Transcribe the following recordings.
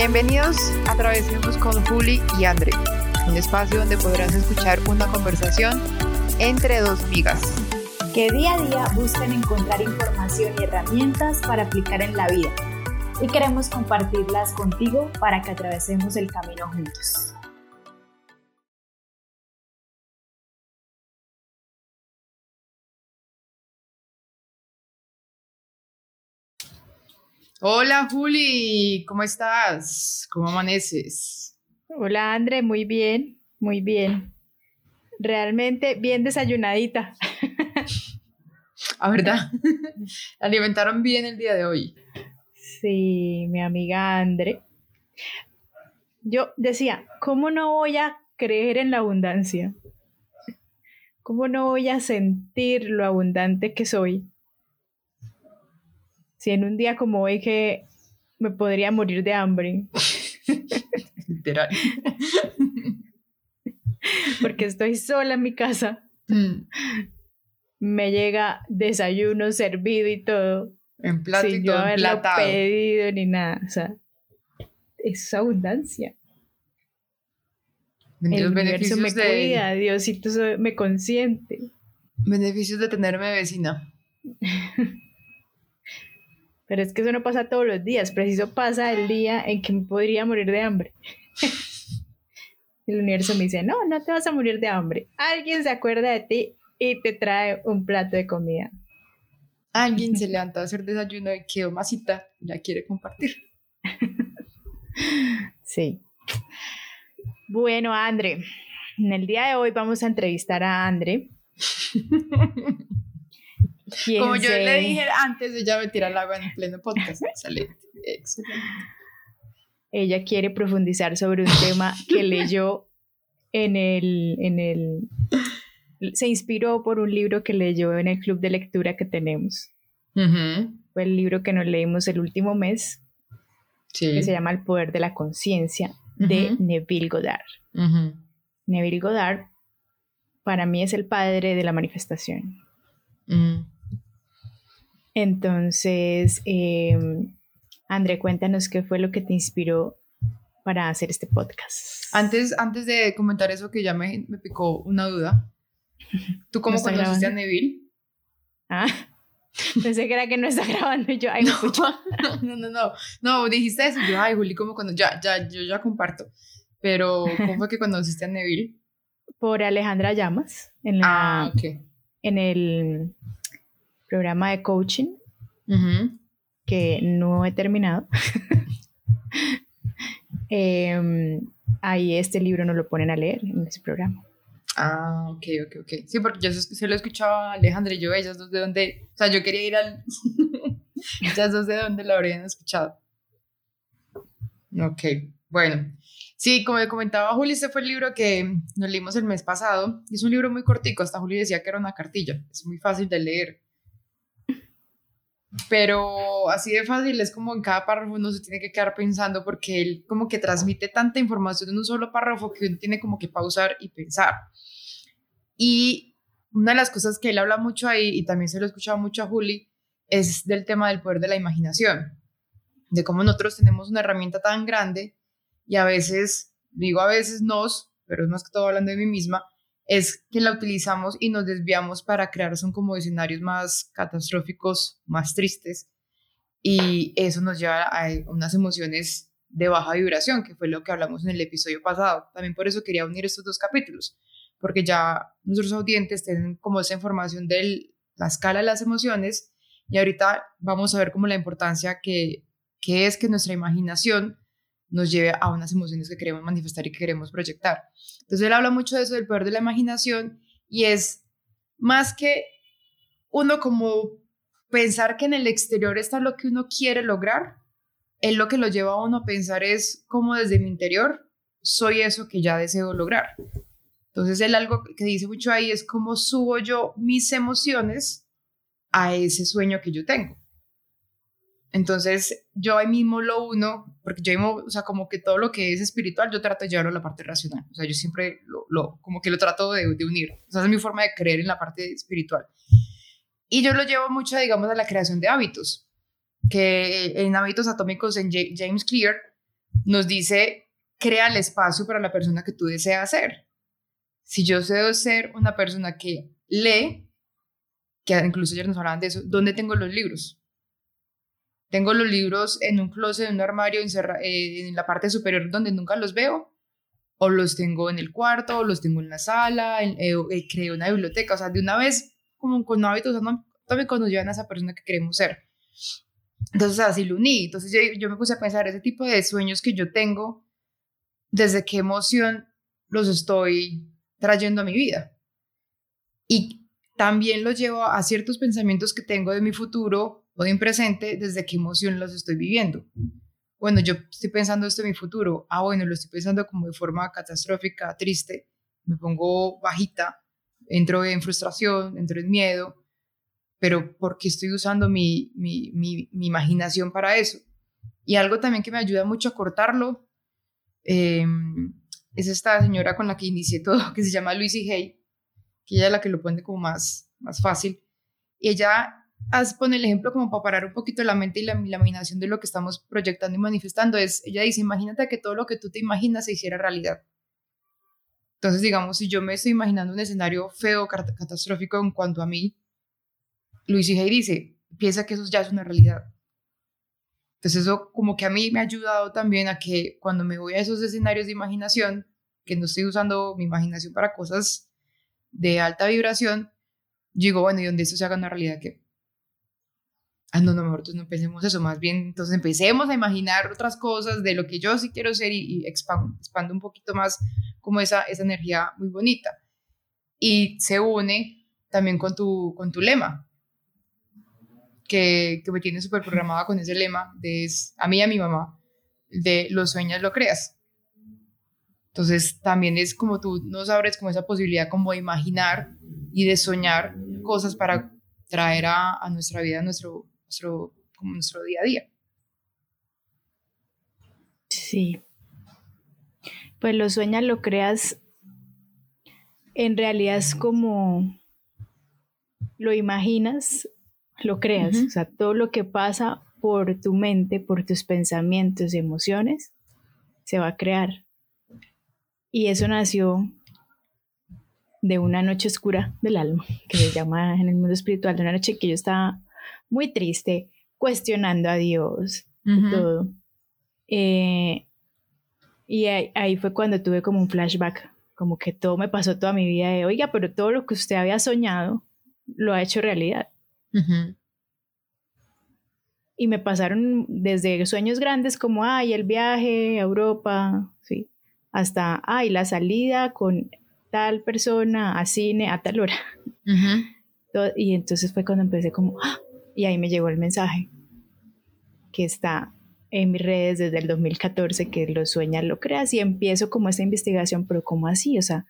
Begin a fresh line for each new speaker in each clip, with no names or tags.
Bienvenidos a Travesemos con Juli y André, un espacio donde podrás escuchar una conversación entre dos amigas.
Que día a día buscan encontrar información y herramientas para aplicar en la vida. Y queremos compartirlas contigo para que atravesemos el camino juntos.
Hola Juli, ¿cómo estás? ¿Cómo amaneces?
Hola André, muy bien, muy bien. Realmente bien desayunadita.
¿A verdad? Alimentaron bien el día de hoy.
Sí, mi amiga André. Yo decía, ¿cómo no voy a creer en la abundancia? ¿Cómo no voy a sentir lo abundante que soy? Si en un día como hoy que me podría morir de hambre.
Literal.
Porque estoy sola en mi casa. Mm. Me llega desayuno servido y todo.
En plato
sin yo haberlo pedido ni nada. O sea, es abundancia. El beneficios me de... cuida, Diosito me consiente.
Beneficios de tenerme vecina.
Pero es que eso no pasa todos los días, preciso pasa el día en que me podría morir de hambre. el universo me dice, no, no te vas a morir de hambre. Alguien se acuerda de ti y te trae un plato de comida.
Alguien se levanta a hacer desayuno y quedó masita y la quiere compartir.
sí. Bueno, André, en el día de hoy vamos a entrevistar a André.
Como yo le dije antes, ella me tira el agua en pleno podcast. Excelente, excelente.
Ella quiere profundizar sobre un tema que leyó en el, en el... Se inspiró por un libro que leyó en el club de lectura que tenemos. Fue el libro que nos leímos el último mes, que se llama El poder de la conciencia, de Neville Goddard. Neville Goddard para mí es el padre de la manifestación. Entonces, eh, André, cuéntanos qué fue lo que te inspiró para hacer este podcast.
Antes, antes de comentar eso que ya me, me picó una duda, ¿tú cómo conociste a Neville?
Ah, pensé que era que no está grabando yo, ay, no,
no, no, no, no, dijiste eso, yo, ay, Juli, ¿cómo cuando, ya, ya, yo ya comparto, pero ¿cómo fue que conociste a Neville?
Por Alejandra Llamas, en la, ah, ok. en el programa de coaching que no he terminado. Em, ahí este libro no lo ponen a leer en ese programa.
Ah, ok, ok, ok. Sí, porque yo se lo escuchaba a Alejandra y yo, ellas dos de dónde, o sea, yo quería ir al... ellas dos de dónde lo habrían escuchado. Ok, bueno. Sí, como comentaba Juli, este fue el libro que nos leímos el mes pasado. Es un libro muy cortico, hasta Juli decía que era una cartilla. Es muy fácil de leer pero así de fácil es como en cada párrafo uno se tiene que quedar pensando porque él como que transmite tanta información en un solo párrafo que uno tiene como que pausar y pensar. Y una de las cosas que él habla mucho ahí, y también se lo he escuchado mucho a Juli, es del tema del poder de la imaginación, de cómo nosotros tenemos una herramienta tan grande y a veces, digo a veces nos, pero es más que todo hablando de mí misma, es que la utilizamos y nos desviamos para crear son como escenarios más catastróficos, más tristes y eso nos lleva a unas emociones de baja vibración, que fue lo que hablamos en el episodio pasado. También por eso quería unir estos dos capítulos, porque ya nuestros audientes tienen como esa información de la escala de las emociones y ahorita vamos a ver como la importancia que, que es que nuestra imaginación nos lleve a unas emociones que queremos manifestar y que queremos proyectar. Entonces él habla mucho de eso, del poder de la imaginación, y es más que uno como pensar que en el exterior está lo que uno quiere lograr, él lo que lo lleva a uno a pensar es cómo desde mi interior soy eso que ya deseo lograr. Entonces él algo que dice mucho ahí es cómo subo yo mis emociones a ese sueño que yo tengo. Entonces, yo ahí mismo lo uno, porque yo o sea, como que todo lo que es espiritual, yo trato de llevarlo a la parte racional. O sea, yo siempre lo, como que lo trato de, de unir. O sea, es mi forma de creer en la parte espiritual. Y yo lo llevo mucho, digamos, a la creación de hábitos, que en hábitos atómicos en James Clear nos dice, crea el espacio para la persona que tú deseas ser. Si yo deseo ser una persona que lee, que incluso ayer nos hablaban de eso, ¿dónde tengo los libros? Tengo los libros en un closet, en un armario, eh, en la parte superior donde nunca los veo, o los tengo en el cuarto, o los tengo en la sala, eh, eh, creo una biblioteca, o sea, de una vez, como con hábitos también cuando llevan a esa persona que queremos ser. Entonces, así lo uní. Entonces, yo, yo me puse a pensar ese tipo de sueños que yo tengo, desde qué emoción los estoy trayendo a mi vida. Y también los llevo a ciertos pensamientos que tengo de mi futuro o de mi presente, desde qué emoción los estoy viviendo. Bueno, yo estoy pensando esto en mi futuro. Ah, bueno, lo estoy pensando como de forma catastrófica, triste. Me pongo bajita, entro en frustración, entro en miedo. Pero ¿por qué estoy usando mi, mi, mi, mi imaginación para eso? Y algo también que me ayuda mucho a cortarlo eh, es esta señora con la que inicié todo, que se llama Lucy Hay, que ella es la que lo pone como más, más fácil. Y ella pone el ejemplo como para parar un poquito la mente y la, imaginación de lo que estamos proyectando y manifestando. Es, ella dice, imagínate que todo lo que tú te imaginas se hiciera realidad. Entonces, digamos, si yo me estoy imaginando un escenario feo, catastrófico en cuanto a mí, Lucy Hay dice, piensa que eso ya es una realidad. Entonces eso como que a mí me ha ayudado también a que cuando me voy a esos escenarios de imaginación, que no estoy usando mi imaginación para cosas de alta vibración, digo, bueno, y donde eso se haga una realidad, que ah, no, no, mejor entonces no pensemos eso, más bien entonces empecemos a imaginar otras cosas de lo que yo sí quiero ser y, expando, un poquito más como esa, esa energía muy bonita. Y se une también con tu, con tu lema, que, que me tiene súper programada con ese lema de a mí y a mi mamá, de los sueños lo creas. Entonces también es como tú nos abres como esa posibilidad como de imaginar y de soñar cosas para traer a, a nuestra vida, a nuestro, nuestro, como nuestro día a día.
Sí. Pues lo sueñas, lo creas, en realidad es como lo imaginas lo creas. O sea, todo lo que pasa por tu mente, por tus pensamientos y emociones, se va a crear. Y eso nació de una noche oscura del alma, que se llama en el mundo espiritual, de una noche que yo estaba muy triste, cuestionando a Dios y todo. Eh, y ahí, fue cuando tuve como un flashback, como que todo me pasó toda mi vida de, oiga, pero todo lo que usted había soñado lo ha hecho realidad. Y me pasaron desde sueños grandes como, ay, el viaje a Europa, sí, hasta, ay, la salida con tal persona a cine a tal hora. Y entonces fue cuando empecé como, ¡ah! Y ahí me llegó el mensaje que está en mis redes desde el 2014, que lo sueñas, lo creas, y empiezo como esta investigación, pero ¿cómo así? O sea,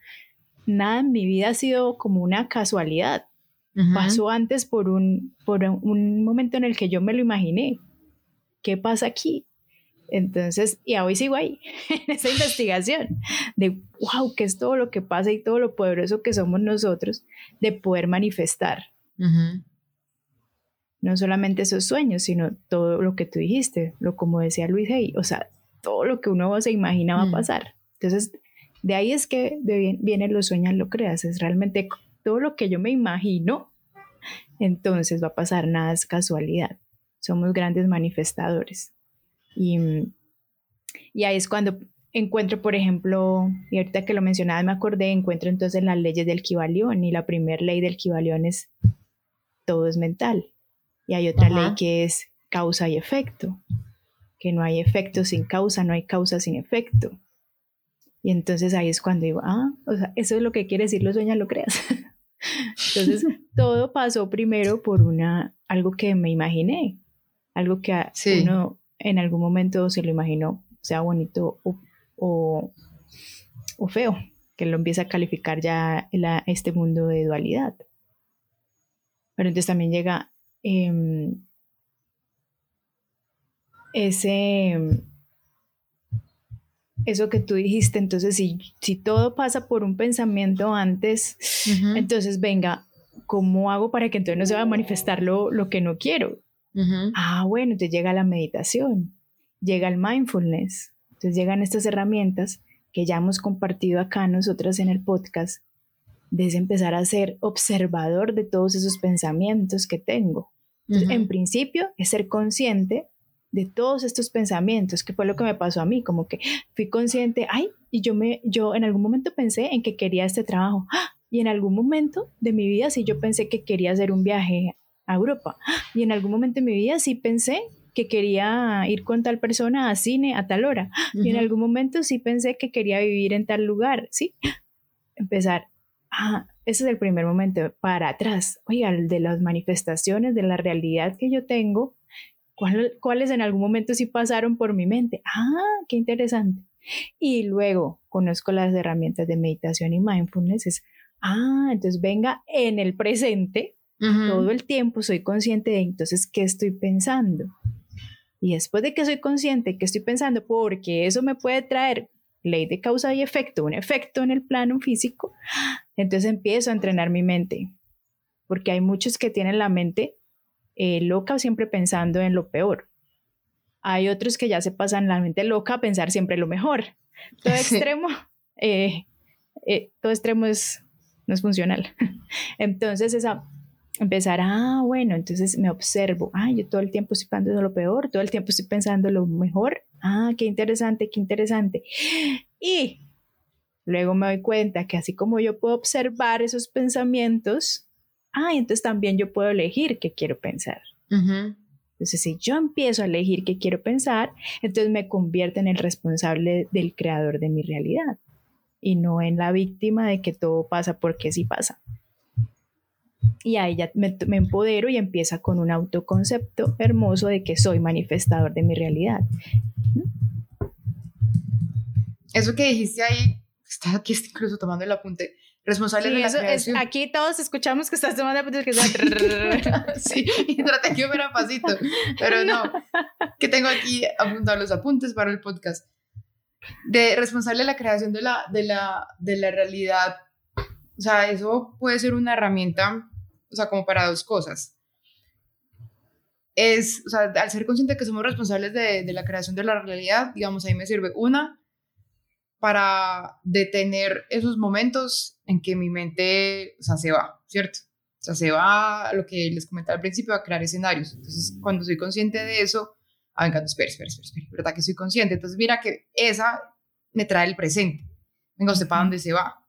nada en mi vida ha sido como una casualidad. Pasó antes por un, por un momento en el que yo me lo imaginé. ¿Qué pasa aquí? Entonces, y hoy sigo ahí, en esa investigación de, wow, qué es todo lo que pasa y todo lo poderoso que somos nosotros de poder manifestar. No solamente esos sueños, sino todo lo que tú dijiste, lo como decía Luis Hay, o sea, todo lo que uno se imagina va a mm. pasar. Entonces, de ahí es que vienen los sueños, lo creas, es realmente todo lo que yo me imagino, entonces va a pasar, nada es casualidad. Somos grandes manifestadores. Y, y ahí es cuando encuentro, por ejemplo, y ahorita que lo mencionaba me acordé, encuentro entonces las leyes del Kibalión y la primera ley del Kibalión es todo es mental. Y hay otra ley que es causa y efecto, que no hay efecto sin causa, no hay causa sin efecto. Y entonces ahí es cuando digo, ah, o sea, eso es lo que quiere decir lo sueñas, lo creas. Entonces, todo pasó primero por una, algo que me imaginé, algo que uno en algún momento se lo imaginó, sea bonito o, o, feo, que lo empieza a calificar ya este mundo de dualidad. Pero entonces también llega em, ese eso que tú dijiste, entonces si, si todo pasa por un pensamiento antes, entonces venga, ¿cómo hago para que entonces no se va a manifestar lo, lo que no quiero? Ah, bueno, te llega la meditación, llega el mindfulness, Entonces llegan estas herramientas que ya hemos compartido acá nosotras en el podcast, desde empezar a ser observador de todos esos pensamientos que tengo. En principio es ser consciente de todos estos pensamientos, que fue lo que me pasó a mí, como que fui consciente, ay, y yo me yo en algún momento pensé en que quería este trabajo, ¡ah! y en algún momento de mi vida sí yo pensé que quería hacer un viaje a Europa, ¡ah! y en algún momento de mi vida sí pensé que quería ir con tal persona a cine a tal hora. Y en algún momento sí pensé que quería vivir en tal lugar, ¿sí? Empezar, ah, ese es el primer momento, para atrás, oiga, de las manifestaciones, de la realidad que yo tengo, ¿cuáles en algún momento sí pasaron por mi mente? Ah, qué interesante. Y luego conozco las herramientas de meditación y mindfulness, es, ah, entonces venga en el presente, todo el tiempo soy consciente de entonces qué estoy pensando. Y después de que soy consciente que estoy pensando, porque eso me puede traer ley de causa y efecto, un efecto en el plano físico, entonces empiezo a entrenar mi mente. Porque hay muchos que tienen la mente eh, loca siempre pensando en lo peor. Hay otros que ya se pasan la mente loca a pensar siempre lo mejor. Todo extremo, eh, eh, todo extremo es, no es funcional. Entonces esa empezar, ah, bueno, entonces me observo, ah, yo todo el tiempo estoy pensando lo peor, todo el tiempo estoy pensando lo mejor, ah, qué interesante, qué interesante. Y luego me doy cuenta que así como yo puedo observar esos pensamientos, ah, entonces también yo puedo elegir qué quiero pensar. Entonces, si yo empiezo a elegir qué quiero pensar, entonces me convierto en el responsable del creador de mi realidad y no en la víctima de que todo pasa porque sí pasa y ahí ya me, empodero y empieza con un autoconcepto hermoso de que soy manifestador de mi realidad.
Eso que dijiste ahí, está aquí incluso tomando el apunte, responsable de la creación.
aquí todos escuchamos que estás tomando apuntes que
sí, y traté que hubiera pasito, pero no, que tengo aquí apuntados los apuntes para el podcast. De responsable de la creación de la, de la, de la realidad, o sea, eso puede ser una herramienta o sea, como para dos cosas. Es, o sea, al ser consciente que somos responsables de, de la creación de la realidad, digamos, ahí me sirve una para detener esos momentos en que mi mente, o sea, se va, ¿cierto? O sea, se va lo que les comentaba al principio, a crear escenarios. Entonces, cuando soy consciente de eso, ah, venga, espera, espera, espera, espera, ¿verdad que soy consciente? Entonces, mira que esa me trae el presente. Venga, ¿usted para dónde se va?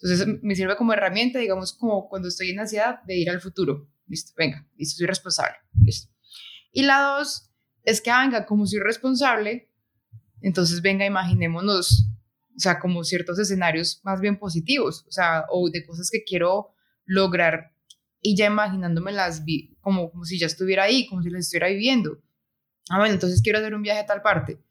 Entonces me sirve como herramienta, digamos, como cuando estoy en ansiedad, de ir al futuro. Listo, venga, listo, soy responsable. Listo. Y la dos es que, venga, como soy responsable, entonces venga, imaginémonos, o sea, como ciertos escenarios más bien positivos, o sea, o de cosas que quiero lograr y ya imaginándome las como, como si ya estuviera ahí, como si las estuviera viviendo. Ah, bueno, entonces quiero hacer un viaje a tal parte.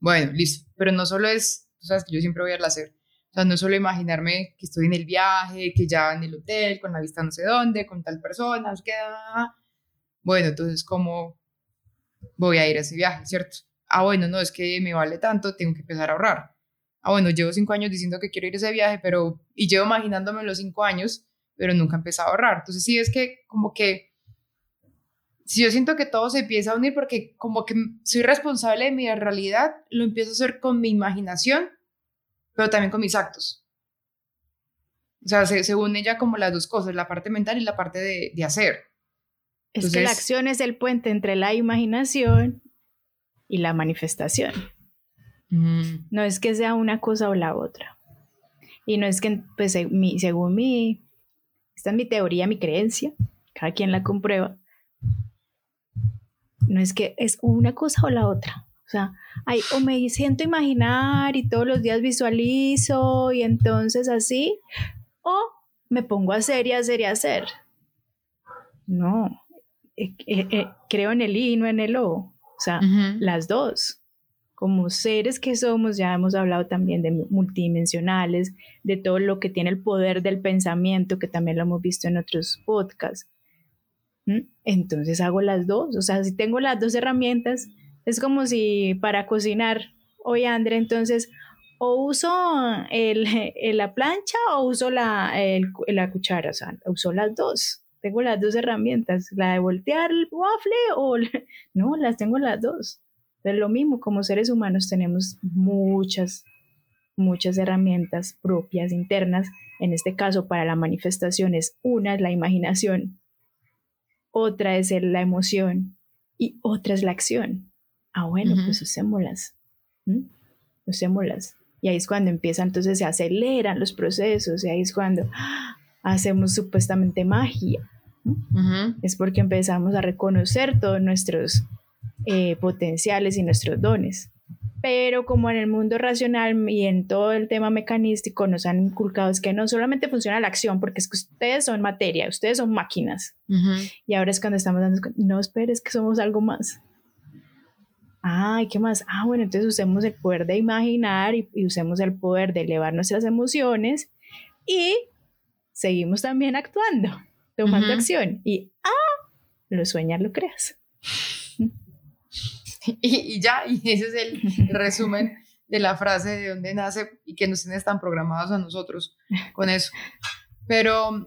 Bueno, listo, pero no solo es, tú sabes que yo siempre voy a hacer o sea, no solo imaginarme que estoy en el viaje, que ya en el hotel, con la vista no sé dónde, con tal persona, que Bueno, entonces, ¿cómo voy a ir a ese viaje, cierto? Ah, bueno, no, es que me vale tanto, tengo que empezar a ahorrar. Ah, bueno, llevo cinco años diciendo que quiero ir a ese viaje, pero, y llevo imaginándome los cinco años, pero nunca he empezado a ahorrar. Entonces, sí, es que como que, si yo siento que todo se empieza a unir porque como que soy responsable de mi realidad, lo empiezo a hacer con mi imaginación pero también con mis actos. O sea, se, se unen ya como las dos cosas, la parte mental y la parte de, de hacer.
es que la acción es el puente entre la imaginación y la manifestación. No es que sea una cosa o la otra. Y no es que, pues, según mi, esta es mi teoría, mi creencia, cada quien la comprueba, no es que es una cosa o la otra. O sea, o me siento imaginar y todos los días visualizo y entonces así, o me pongo a hacer y hacer y hacer. No, eh, eh, eh, creo en el I, no en el O. O sea, las dos. Como seres que somos, ya hemos hablado también de multidimensionales, de todo lo que tiene el poder del pensamiento, que también lo hemos visto en otros podcasts. ¿Mm? Entonces hago las dos. O sea, si tengo las dos herramientas, es como si para cocinar, oye André, entonces o uso el, la plancha o uso la, la cuchara, o sea, uso las dos. Tengo las dos herramientas, la de voltear el waffle o... no, las tengo las dos. Entonces, lo mismo, como seres humanos tenemos muchas, muchas herramientas propias, internas. En este caso, para la manifestación es una es la imaginación, otra es la emoción y otra es la acción. Ah, bueno, pues usémoslas. Usémoslas. Y ahí es cuando empieza, entonces se aceleran los procesos y ahí es cuando ¡ah! hacemos supuestamente magia. Es porque empezamos a reconocer todos nuestros eh, potenciales y nuestros dones. Pero como en el mundo racional y en todo el tema mecanístico nos han inculcado es que no solamente funciona la acción, porque es que ustedes son materia, ustedes son máquinas. Y ahora es cuando estamos dando, no esperes que somos algo más. Ay, ¿qué más? Ah, bueno, entonces usemos el poder de imaginar y, usemos el poder de elevar nuestras emociones y seguimos también actuando, tomando acción. Y, ah, lo sueñas, lo creas.
y, ya, y ese es el resumen de la frase de dónde nace y que nos tiene tan programados a nosotros con eso. Pero,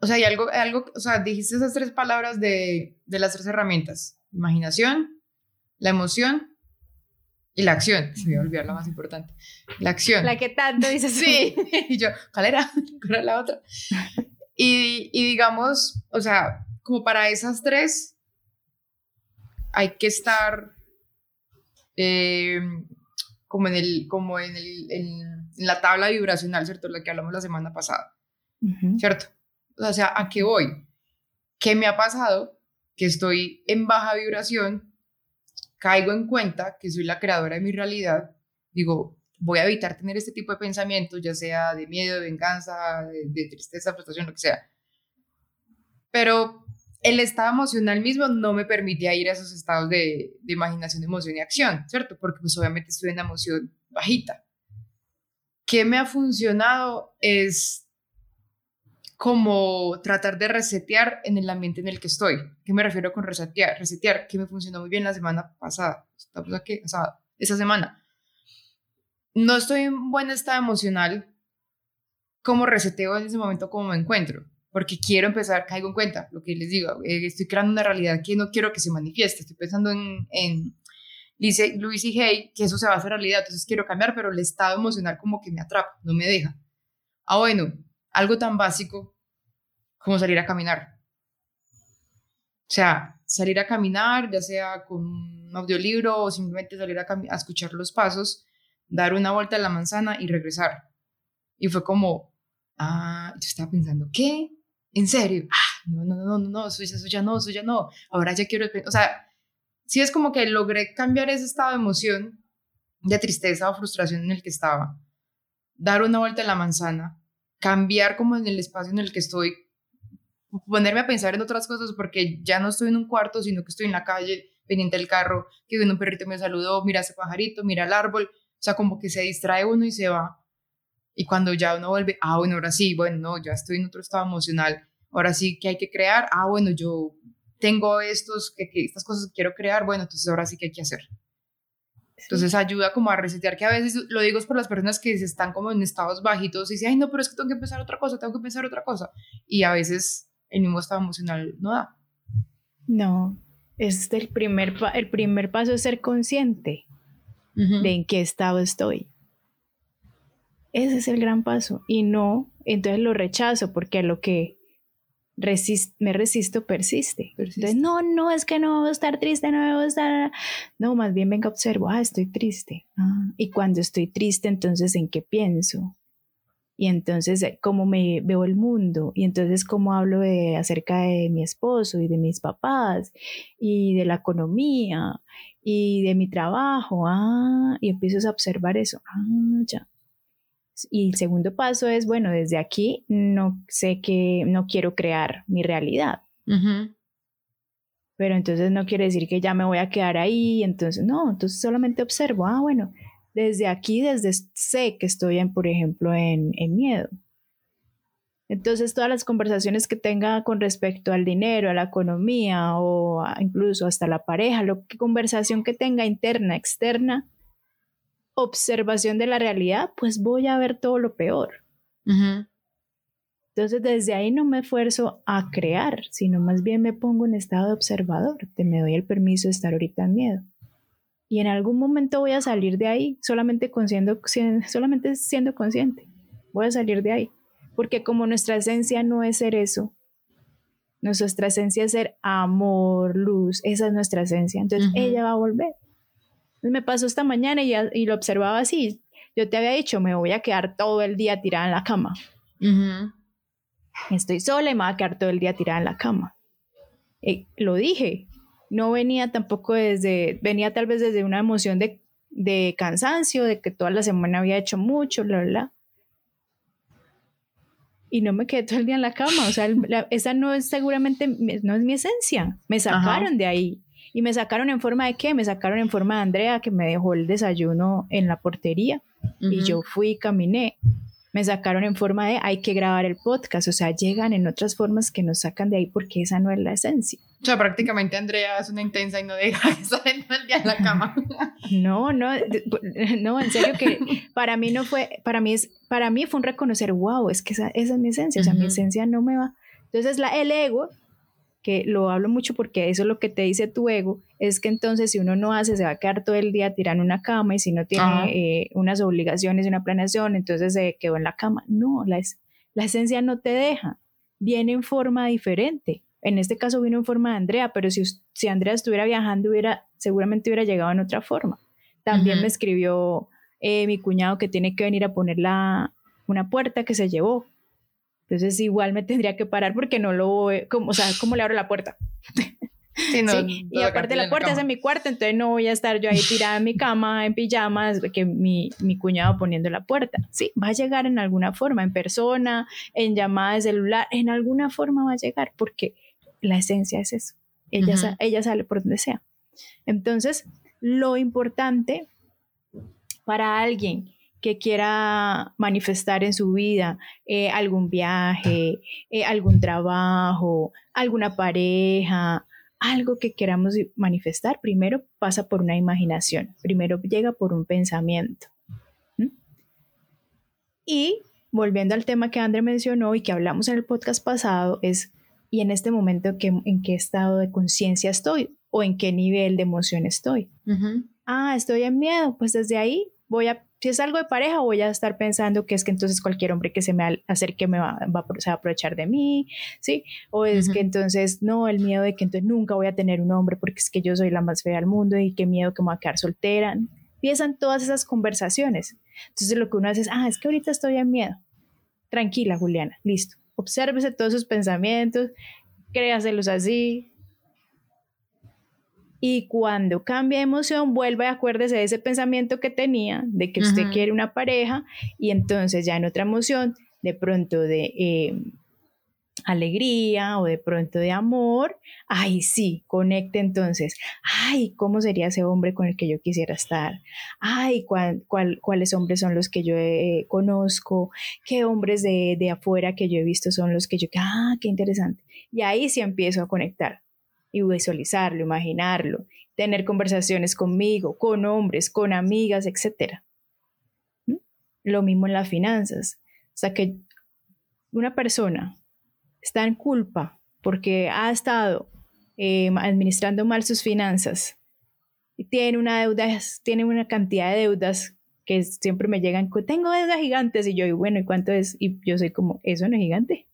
o sea, hay algo, algo, o sea, dijiste esas tres palabras de, de las tres herramientas, imaginación, la emoción y la acción. Se me olvidar la más importante. La acción.
La que tanto dices.
Sí. y yo, ¿cuál era? ¿Cuál era la otra? Y, y digamos, o sea, como para esas tres, hay que estar eh, como, en, el, como en, el, en, la tabla vibracional, ¿cierto? La que hablamos la semana pasada, ¿cierto? O sea, ¿a qué voy? ¿Qué me ha pasado? Que estoy en baja vibración, caigo en cuenta que soy la creadora de mi realidad, digo, voy a evitar tener este tipo de pensamientos, ya sea de miedo, de venganza, de, de tristeza, frustración, lo que sea. Pero el estado emocional mismo no me permitía ir a esos estados de, imaginación, emoción y acción, ¿cierto? Porque pues obviamente estoy en la emoción bajita. ¿Qué me ha funcionado? Es como tratar de resetear en el ambiente en el que estoy. ¿Qué me refiero con resetear? Resetear, que me funcionó muy bien la semana pasada, estamos aquí, o sea, esa semana. No estoy en buen estado emocional, como reseteo en ese momento como me encuentro porque quiero empezar, caigo en cuenta lo que les digo, eh, estoy creando una realidad que no quiero que se manifieste, estoy pensando en, en Luis y Hay, que eso se va a hacer realidad, entonces quiero cambiar, pero el estado emocional como que me atrapa, no me deja. Ah, bueno, algo tan básico como salir a caminar. O sea, salir a caminar, ya sea con un audiolibro o simplemente salir a, a escuchar los pasos, dar una vuelta a la manzana y regresar. Y fue como, ah, yo estaba pensando, ¿qué? ¿En serio? Ah, no, no, no, no, no, eso, ya no, eso ya no. Ahora ya quiero, o sea, sí es como que logré cambiar ese estado de emoción, de tristeza o frustración en el que estaba, dar una vuelta en la manzana, cambiar como en el espacio en el que estoy, ponerme a pensar en otras cosas porque ya no estoy en un cuarto, sino que estoy en la calle, pendiente del carro, que viene un perrito me saludó, mira ese pajarito, mira el árbol, o sea, como que se distrae uno y se va. Y cuando ya uno vuelve, ah, bueno, ahora sí, bueno, no, ya estoy en otro estado emocional, ahora sí que hay que crear, ah, bueno, yo tengo estos, que, estas cosas que quiero crear, bueno, entonces ahora sí que hay que hacer. Entonces ayuda como a resetear, que a veces lo digo es por las personas que están como en estados bajitos y dicen, ay, no, pero es que tengo que empezar otra cosa, tengo que pensar otra cosa. Y a veces el mismo estado emocional no da.
No, es el primer, el primer paso es ser consciente de en qué estado estoy. Ese es el gran paso. Y no, entonces lo rechazo porque lo que me resisto persiste. Entonces, no, no, es que no debo estar triste, no debo estar... No, más bien venga, observo, ah, estoy triste. Ah, y cuando estoy triste, entonces, ¿en qué pienso? Y entonces, eh, ¿cómo me veo el mundo? Y entonces, ¿cómo hablo de, acerca de mi esposo y de mis papás y de la economía y de mi trabajo? Ah, y empiezo a observar eso. Ah, ya. Y el segundo paso es, bueno, desde aquí no sé que no quiero crear mi realidad. Pero entonces no quiere decir que ya me voy a quedar ahí, entonces no, entonces solamente observo, ah, bueno, desde aquí, desde sé que estoy en, por ejemplo, en, en miedo. Entonces, todas las conversaciones que tenga con respecto al dinero, a la economía o incluso hasta la pareja, lo que conversación que tenga interna, externa, observación de la realidad, pues voy a ver todo lo peor. Entonces desde ahí no me esfuerzo a crear, sino más bien me pongo en estado de observador, te me doy el permiso de estar ahorita en miedo. y en algún momento voy a salir de ahí solamente, siendo, solamente siendo consciente. Voy a salir de ahí. Porque como nuestra esencia no es ser eso, nuestra esencia es ser amor, luz, esa es nuestra esencia. Entonces ella va a volver. Me pasó esta mañana y, y, lo observaba así. Yo te había dicho, me voy a quedar todo el día tirada en la cama. Estoy sola y me voy a quedar todo el día tirada en la cama. Eh, lo dije, no venía tampoco desde, venía tal vez desde una emoción de, de cansancio, de que toda la semana había hecho mucho, bla, bla. Y no me quedé todo el día en la cama, o sea, esa no es seguramente, no es mi esencia, me sacaron de ahí. ¿Y me sacaron en forma de qué? Me sacaron en forma de Andrea, que me dejó el desayuno en la portería. Y yo fui y caminé me sacaron en forma de hay que grabar el podcast, o sea, llegan en otras formas que nos sacan de ahí porque esa no es la esencia.
O sea, prácticamente Andrea es una intensa y no deja de estar el día en la cama.
No, no, no, en serio que para mí no fue, para mí es, para mí fue un reconocer, wow, es que esa, esa es mi esencia, o sea, mi esencia no me va. Entonces la, el ego que lo hablo mucho porque eso es lo que te dice tu ego, es que entonces si uno no hace, se va a quedar todo el día tirando una cama y si no tiene eh, unas obligaciones y una planeación, entonces se quedó en la cama. No, la, la esencia no te deja, viene en forma diferente. En este caso vino en forma de Andrea, pero si, si Andrea estuviera viajando, hubiera, seguramente hubiera llegado en otra forma. También me escribió eh, mi cuñado que tiene que venir a poner la, una puerta que se llevó entonces igual me tendría que parar porque no lo voy, como, o sea, ¿cómo le abro la puerta? Sí, no, Y aparte la puerta es en mi cuarto, entonces no voy a estar yo ahí tirada en mi cama, en pijamas, que mi, mi cuñado poniendo la puerta. Sí, va a llegar en alguna forma, en persona, en llamada de celular, en alguna forma va a llegar, porque la esencia es eso. Ella, ella sale por donde sea. Entonces, lo importante para alguien que quiera manifestar en su vida eh, algún viaje, eh, algún trabajo, alguna pareja, algo que queramos manifestar, primero pasa por una imaginación, primero llega por un pensamiento. Y volviendo al tema que André mencionó y que hablamos en el podcast pasado, es, ¿y en este momento en qué estado de conciencia estoy? ¿O en qué nivel de emoción estoy? Ah, estoy en miedo, pues desde ahí voy a si es algo de pareja, voy a estar pensando que es que entonces cualquier hombre que se me acerque me va, va, a aprovechar de mí, ¿sí? O es que entonces, no, el miedo de que entonces nunca voy a tener un hombre porque es que yo soy la más fea del mundo y qué miedo que me voy a quedar soltera. Empiezan todas esas conversaciones. Entonces lo que uno hace es, ah, es que ahorita estoy en miedo. Tranquila, Juliana, listo. Obsérvese todos sus pensamientos, créaselos así, y cuando cambia de emoción, vuelve a acuérdese de ese pensamiento que tenía, de que usted quiere una pareja, y entonces ya en otra emoción, de pronto de eh, alegría o de pronto de amor, ay, sí, conecte entonces, ay, ¿cómo sería ese hombre con el que yo quisiera estar? Ay, ¿cuáles hombres son los que yo eh, conozco? ¿Qué hombres de, de afuera que yo he visto son los que yo, ah, qué interesante. Y ahí sí empiezo a conectar y visualizarlo, imaginarlo, tener conversaciones conmigo, con hombres, con amigas, etc. ¿Mm? Lo mismo en las finanzas. O sea que una persona está en culpa porque ha estado eh, administrando mal sus finanzas y tiene una deuda, tiene una cantidad de deudas que siempre me llegan, tengo deudas gigantes y yo, y bueno, ¿y cuánto es? Y yo soy como, eso no es gigante.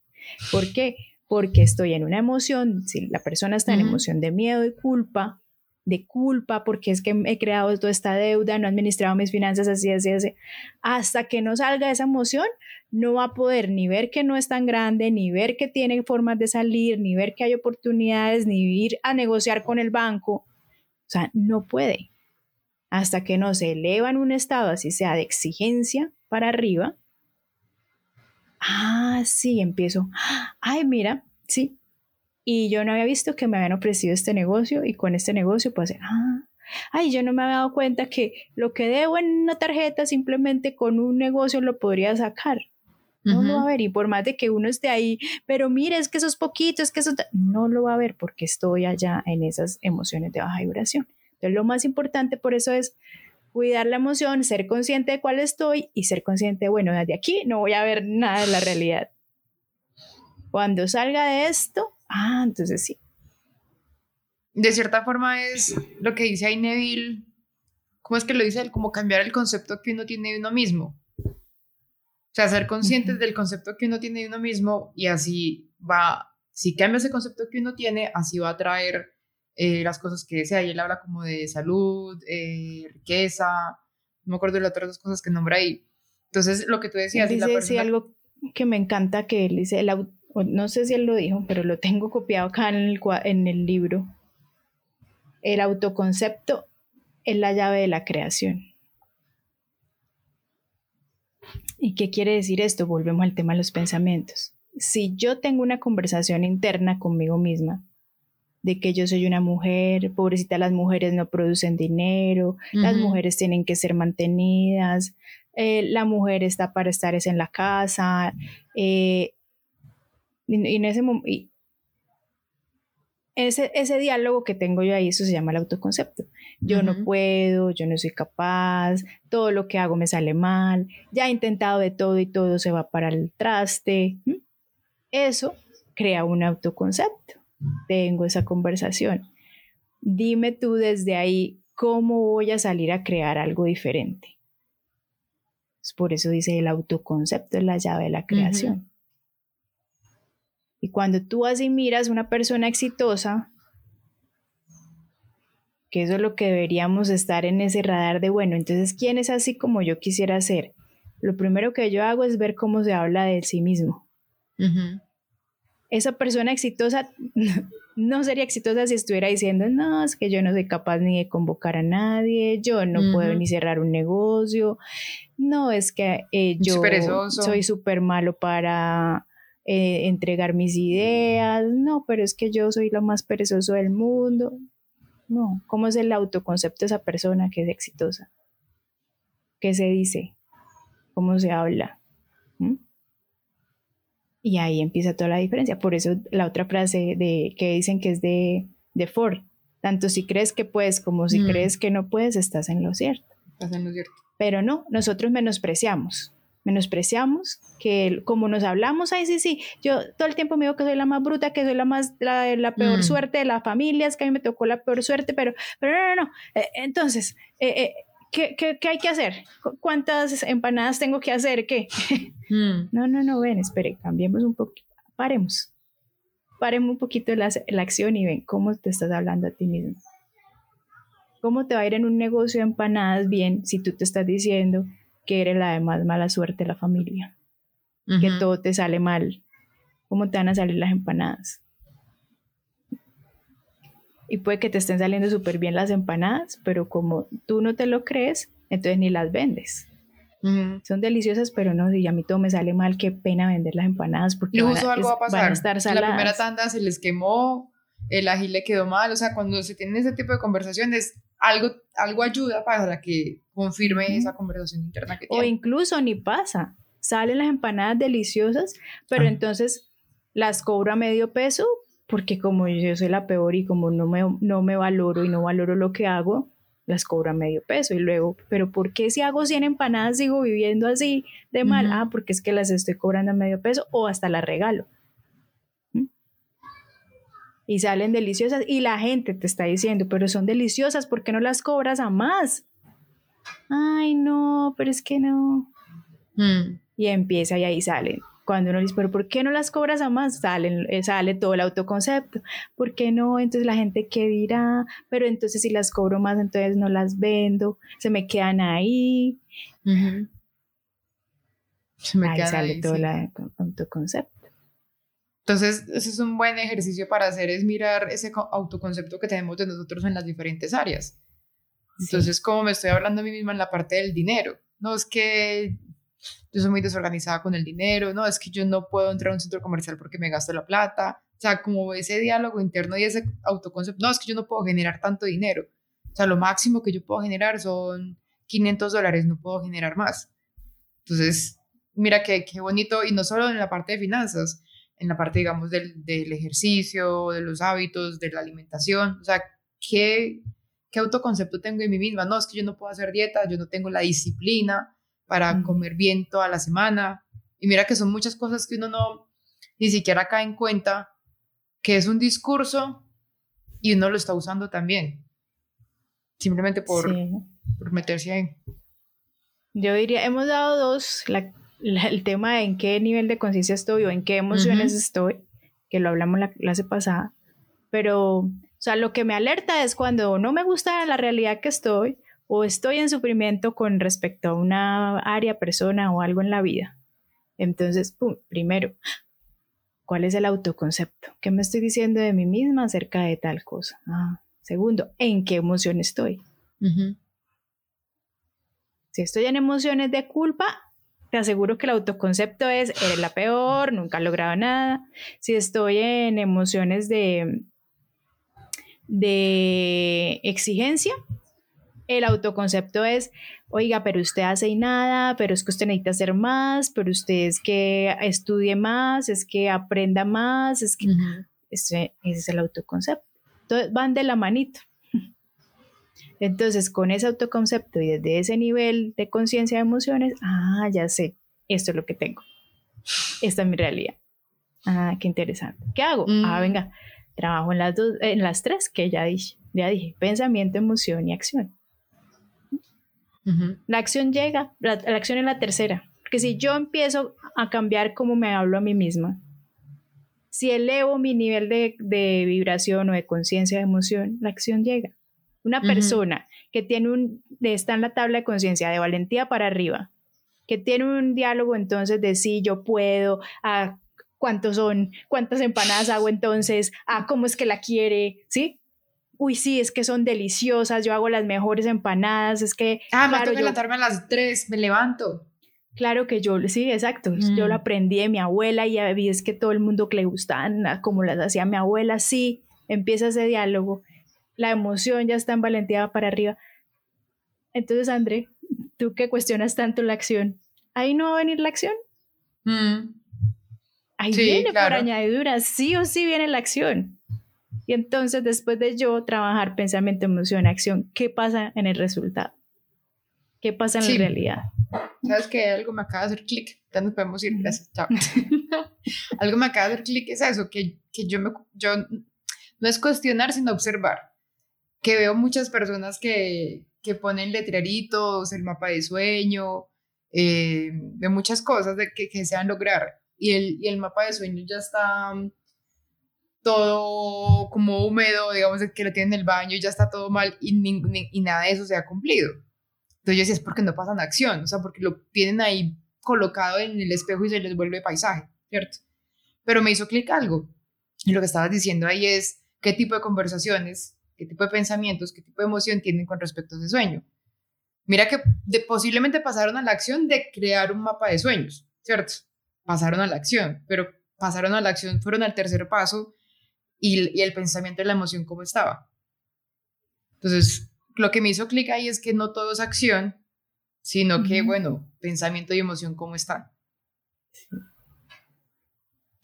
¿Por qué? Porque estoy en una emoción, si la persona está en emoción de miedo y culpa, de culpa porque es que he creado toda esta deuda, no he administrado mis finanzas así, así, así, hasta que no salga esa emoción, no va a poder ni ver que no es tan grande, ni ver que tiene formas de salir, ni ver que hay oportunidades, ni ir a negociar con el banco. O sea, no puede. Hasta que no se eleva en un estado, así sea de exigencia para arriba, ah, sí, empiezo, ay, mira, sí. Y yo no había visto que me habían ofrecido este negocio y con este negocio pues, ah, ay, yo no me había dado cuenta que lo que debo en una tarjeta simplemente con un negocio lo podría sacar. No lo va a ver y por más de que uno esté ahí, pero mire, es que eso es poquito, es que eso no lo va a ver porque estoy allá en esas emociones de baja vibración. Entonces lo más importante por eso es cuidar la emoción, ser consciente de cuál estoy y ser consciente, bueno, desde aquí no voy a ver nada de la realidad. Cuando salga de esto, ah, entonces sí.
De cierta forma es lo que dice ahí Neville, ¿cómo es que lo dice él? Como cambiar el concepto que uno tiene de uno mismo. O sea, ser conscientes del concepto que uno tiene de uno mismo y así va, si cambia ese concepto que uno tiene, así va a traer eh, las cosas que desea. Y él habla como de salud, eh, riqueza, no me acuerdo de las otras cosas que nombra ahí. Entonces, lo que tú decías...
Él dice, algo que me encanta que él dice, no sé si él lo dijo, pero lo tengo copiado acá en el, en el libro. El autoconcepto es la llave de la creación. ¿Y qué quiere decir esto? Volvemos al tema de los pensamientos. Si yo tengo una conversación interna conmigo misma, de que yo soy una mujer, pobrecita, las mujeres no producen dinero, las mujeres tienen que ser mantenidas, eh, la mujer está para estar es en la casa, eh, y, en ese momento, ese, ese diálogo que tengo yo ahí, eso se llama el autoconcepto. Yo no puedo, yo no soy capaz, todo lo que hago me sale mal, ya he intentado de todo y todo se va para el traste. Eso crea un autoconcepto tengo esa conversación. Dime tú desde ahí cómo voy a salir a crear algo diferente. Por eso dice el autoconcepto es la llave de la creación. Y cuando tú así miras una persona exitosa, que eso es lo que deberíamos estar en ese radar de, bueno, entonces, ¿quién es así como yo quisiera ser? Lo primero que yo hago es ver cómo se habla de sí mismo esa persona exitosa no sería exitosa si estuviera diciendo, no, es que yo no soy capaz ni de convocar a nadie, yo no puedo ni cerrar un negocio, no, es que eh, yo soy súper malo para eh, entregar mis ideas, no, pero es que yo soy lo más perezoso del mundo. No, ¿cómo es el autoconcepto de esa persona que es exitosa? ¿Qué se dice? ¿Cómo se habla? Y ahí empieza toda la diferencia. Por eso la otra frase de, que dicen que es de, de Ford, tanto si crees que puedes como si mm. crees que no puedes, estás en lo cierto.
Estás en lo cierto.
Pero no, nosotros menospreciamos, menospreciamos que como nos hablamos, ay, sí, sí, yo todo el tiempo me digo que soy la más bruta, que soy la más, la, la peor mm. suerte de las familias, que a mí me tocó la peor suerte, pero, pero no, no, no. Eh, entonces, eh, eh, ¿Qué, ¿qué, qué, hay que hacer? ¿Cuántas empanadas tengo que hacer? ¿Qué? Hmm. No, no, no, ven, espere, cambiemos un poquito, paremos. Paremos un poquito la, la, acción y ven cómo te estás hablando a ti mismo. ¿Cómo te va a ir en un negocio de empanadas bien si tú te estás diciendo que eres la de más mala suerte de la familia? Que todo te sale mal. ¿Cómo te van a salir las empanadas? Y puede que te estén saliendo súper bien las empanadas, pero como tú no te lo crees, entonces ni las vendes. Son deliciosas, pero no, si a mí todo me sale mal, qué pena vender las empanadas porque
van a, algo va a pasar. estar saladas. La primera tanda se les quemó, el ají le quedó mal, o sea, cuando se tienen ese tipo de conversaciones, algo, algo ayuda para que confirme esa conversación interna que tiene.
O incluso ni pasa, salen las empanadas deliciosas, pero ah. entonces las cobro a medio peso porque como yo soy la peor y como no me, no me valoro y no valoro lo que hago, las cobro a medio peso y luego, pero ¿por qué si hago 100 empanadas sigo viviendo así de mal? Ah, porque es que las estoy cobrando a medio peso o hasta las regalo. ¿Mm? Y salen deliciosas y la gente te está diciendo, pero son deliciosas, ¿por qué no las cobras a más? Ay, no, pero es que no. Mm. Y empieza y ahí salen cuando uno dice, pero ¿por qué no las cobras a más? Sale, eh, sale todo el autoconcepto. ¿Por qué no? Entonces la gente, ¿qué dirá? Pero entonces si las cobro más, entonces no las vendo, se me quedan ahí. Se me ahí sale todo el autoconcepto.
Entonces, ese es un buen ejercicio para hacer, es mirar ese autoconcepto que tenemos de nosotros en las diferentes áreas. Entonces, como me estoy hablando a mí misma en la parte del dinero, no es que yo soy muy desorganizada con el dinero, no, es que yo no puedo entrar a un centro comercial porque me gasto la plata, o sea, como ese diálogo interno y ese autoconcepto, no, es que yo no puedo generar tanto dinero, o sea, lo máximo que yo puedo generar son 500 dólares, no puedo generar más. Entonces, mira qué, qué bonito, y no solo en la parte de finanzas, en la parte, digamos, del, del ejercicio, de los hábitos, de la alimentación, o sea, qué, qué autoconcepto tengo en mí misma, no, es que yo no puedo hacer dieta, yo no tengo la disciplina, para comer bien toda la semana. Y mira que son muchas cosas que uno no ni siquiera cae en cuenta que es un discurso y uno lo está usando también. simplemente por, por meterse ahí.
Yo diría, hemos dado dos, el tema de en qué nivel de conciencia estoy o en qué emociones estoy, que lo hablamos la clase pasada, pero, o sea, lo que me alerta es cuando no me gusta la realidad que estoy o estoy en sufrimiento con respecto a una área, persona o algo en la vida. Entonces, pum, primero, ¿cuál es el autoconcepto? ¿Qué me estoy diciendo de mí misma acerca de tal cosa? Ah, segundo, ¿en qué emoción estoy? Si estoy en emociones de culpa, te aseguro que el autoconcepto es, eres la peor, nunca has logrado nada. Si estoy en emociones de, de exigencia, el autoconcepto es, oiga, pero usted hace y nada, pero es que usted necesita hacer más, pero usted es que estudie más, es que aprenda más, es que ese, es el autoconcepto. Entonces van de la manito. Entonces, con ese autoconcepto y desde ese nivel de conciencia de emociones, ah, ya sé, esto es lo que tengo. Esta es mi realidad. Ah, qué interesante. ¿Qué hago? Ah, venga, trabajo en las dos, en las tres que ya dije, ya dije, pensamiento, emoción y acción. La acción llega, la, acción es la tercera. Porque si yo empiezo a cambiar cómo me hablo a mí misma, si elevo mi nivel de, vibración o de conciencia de emoción, la acción llega. Una persona que tiene un, está en la tabla de conciencia de valentía para arriba, que tiene un diálogo entonces de sí, yo puedo, a cuántos son, cuántas empanadas hago entonces, a cómo es que la quiere, ¿sí? Uy, sí, es que son deliciosas, yo hago las mejores empanadas, es que...
Ah, claro, me que levantarme a las 3, me levanto.
Claro que yo, sí, exacto, yo lo mm. aprendí de mi abuela y vi es que todo el mundo que le gustaban como las hacía mi abuela, sí, empieza ese diálogo, la emoción ya está en valentía para arriba. Entonces, André, tú que cuestionas tanto la acción, ¿ahí no va a venir la acción? Mm. Ahí viene por añadidura, sí o sí viene la acción. Y entonces, después de yo trabajar pensamiento, emoción, acción, ¿qué pasa en el resultado? ¿Qué pasa en la realidad?
¿Sabes que Algo me acaba de hacer clic. Ya nos podemos ir. Gracias. Chao. Algo me acaba de hacer clic es eso, que, que yo, me, yo no es cuestionar, sino observar. Que veo muchas personas que, que ponen letreritos, el mapa de sueño, eh, de muchas cosas de que, que desean lograr. Y el, y el mapa de sueño ya está todo como húmedo, digamos que lo tienen en el baño y ya está todo mal y, y nada de eso se ha cumplido. Entonces yo decía, es porque no pasan acción, o sea, porque lo tienen ahí colocado en el espejo y se les vuelve paisaje, ¿cierto? Pero me hizo clic algo. Y lo que estabas diciendo ahí es qué tipo de conversaciones, qué tipo de pensamientos, qué tipo de emoción tienen con respecto a ese sueño. Mira que posiblemente pasaron a la acción de crear un mapa de sueños, ¿cierto? Pasaron a la acción, pero pasaron a la acción, fueron al tercer paso y, el pensamiento y la emoción cómo estaba. Entonces, lo que me hizo clic ahí es que no todo es acción, sino que, bueno, pensamiento y emoción cómo están.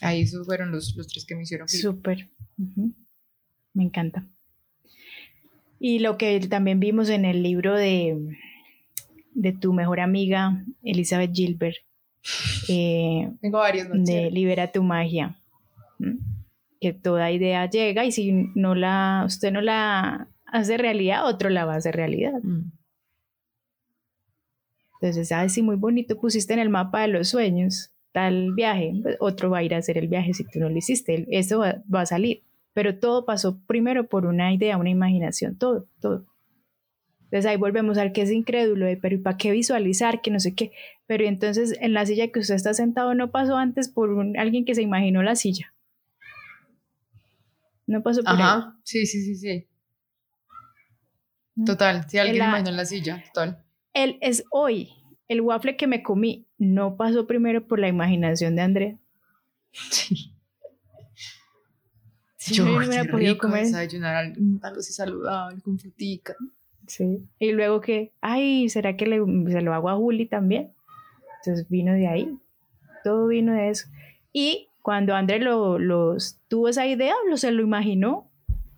Ahí esos fueron los, los tres que me hicieron
clic. Súper. Me encanta. Y lo que también vimos en el libro de, de tu mejor amiga, Elizabeth Gilbert.
Eh, Tengo varios.
De Libera tu magia que toda idea llega y si no la, usted no la hace realidad, otro la va a hacer realidad. Mm. Entonces, ah, sí, muy bonito, pusiste en el mapa de los sueños tal viaje, pues, otro va a ir a hacer el viaje si tú no lo hiciste, eso va, va, a salir. Pero todo pasó primero por una idea, una imaginación, todo, todo. Entonces ahí volvemos al que es incrédulo, de, pero ¿y para qué visualizar? Que no sé qué. Pero entonces en la silla que usted está sentado no pasó antes por un, alguien que se imaginó la silla. No pasó por Ajá.
Sí, sí, sí, sí. Mm. Total, si alguien imaginó en la silla, total.
Él es hoy. El waffle que me comí no pasó primero por la imaginación de Andrea. Sí.
sí Yo, me hubiera podido comer. desayunar algo así saludable, con frutica.
Sí. Y luego que, ay, ¿será que le, se lo hago a Juli también? Entonces vino de ahí. Todo vino de eso. Y cuando André lo, tuvo esa idea, lo, se lo imaginó.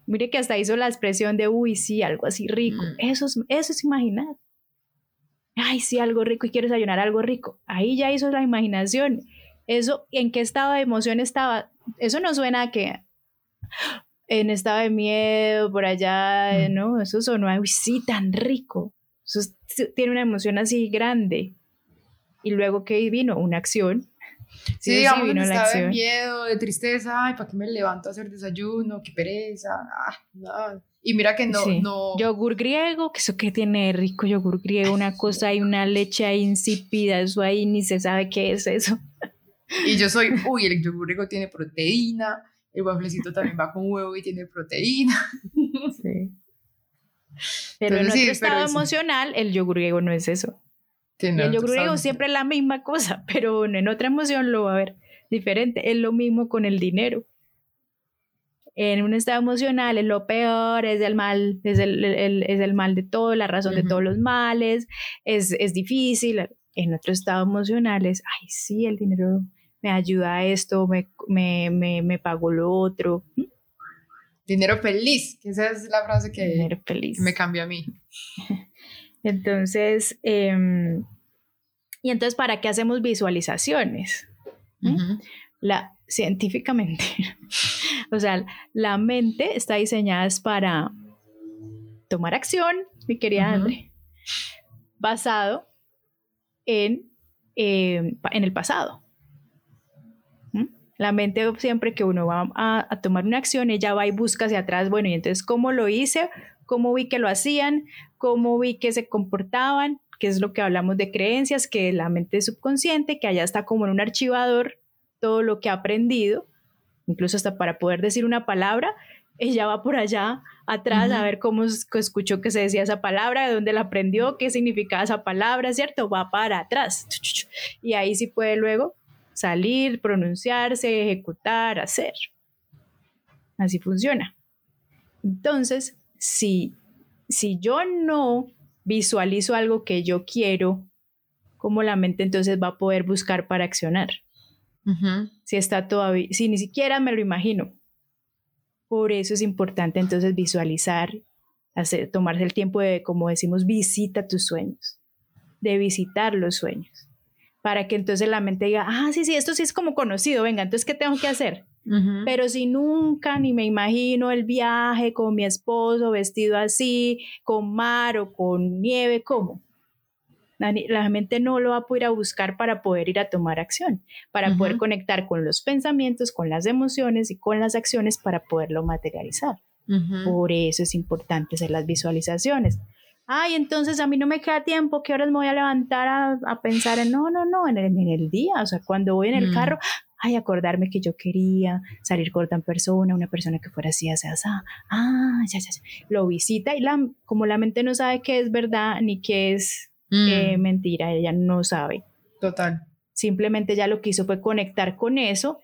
Mire que hasta hizo la expresión de, uy, sí, algo así rico. Mm. Eso, es, eso es imaginar. Ay, sí, algo rico y quiero desayunar algo rico. Ahí ya hizo la imaginación. Eso, ¿en qué estado de emoción estaba? Eso no suena a que, en estado de miedo, por allá, mm. ¿no? Eso sonó, uy, sí, tan rico. Eso tiene una emoción así grande. Y luego que vino una acción.
Sí, digamos, vino estado de miedo, de tristeza, ay, ¿para qué me levanto a hacer desayuno? Qué pereza, ah, no. Y mira que no, no.
Yogur griego, que eso que tiene rico yogur griego, una cosa y una leche ahí insípida, eso ahí ni se sabe qué es eso.
Y yo soy, uy, el yogur griego tiene proteína, el wafflecito también va con huevo y tiene proteína. Sí.
Pero en otro estado emocional, el yogur griego no es eso. El yogur griego siempre es la misma cosa, pero en otra emoción lo va a ver diferente. Es lo mismo con el dinero. En un estado emocional es lo peor, es el mal, es el, es el mal de todo, la razón de todos los males, es, es difícil. En otro estado emocional es, ay, sí, el dinero me ayuda a esto, me, me, me, me pago lo otro.
Dinero feliz, que esa es la frase que, me cambia a mí.
Entonces, em, y entonces, ¿para qué hacemos visualizaciones? ¿Mm? La, científicamente, o sea, la mente está diseñada para tomar acción, mi querida Andre, basado en, em, en el pasado. La mente siempre que uno va a, tomar una acción, ella va y busca hacia atrás, bueno, y entonces, ¿cómo lo hice? ¿Cómo vi que lo hacían? ¿Cómo vi que se comportaban? que es lo que hablamos de creencias, que la mente es subconsciente, que allá está como en un archivador todo lo que ha aprendido, incluso hasta para poder decir una palabra, ella va por allá atrás a ver cómo escuchó que se decía esa palabra, de dónde la aprendió, qué significaba esa palabra, ¿cierto? Va para atrás. Y ahí sí puede luego salir, pronunciarse, ejecutar, hacer. Así funciona. Entonces, si, si yo no visualizo algo que yo quiero, ¿cómo la mente entonces va a poder buscar para accionar? Si está todavía, si ni siquiera me lo imagino. Por eso es importante entonces visualizar, hacer, tomarse el tiempo de, como decimos, visita tus sueños, de visitar los sueños para que entonces la mente diga, ah, sí, sí, esto sí es como conocido, venga, entonces, ¿qué tengo que hacer? Pero si nunca ni me imagino el viaje con mi esposo vestido así, con mar o con nieve, ¿cómo? La, mente no lo va a poder a buscar para poder ir a tomar acción, para poder conectar con los pensamientos, con las emociones y con las acciones para poderlo materializar. Por eso es importante hacer las visualizaciones ay, entonces a mí no me queda tiempo, ¿qué horas me voy a levantar a, pensar en, no, no, no, en el, en el, día, o sea, cuando voy en el mm. carro, ay, acordarme que yo quería salir con otra persona, una persona que fuera así, así, así, ah, ya, ya, ya, lo visita y la, como la mente no sabe qué es verdad ni qué es eh, mm. mentira, ella no sabe.
Total.
Simplemente ya lo que hizo fue conectar con eso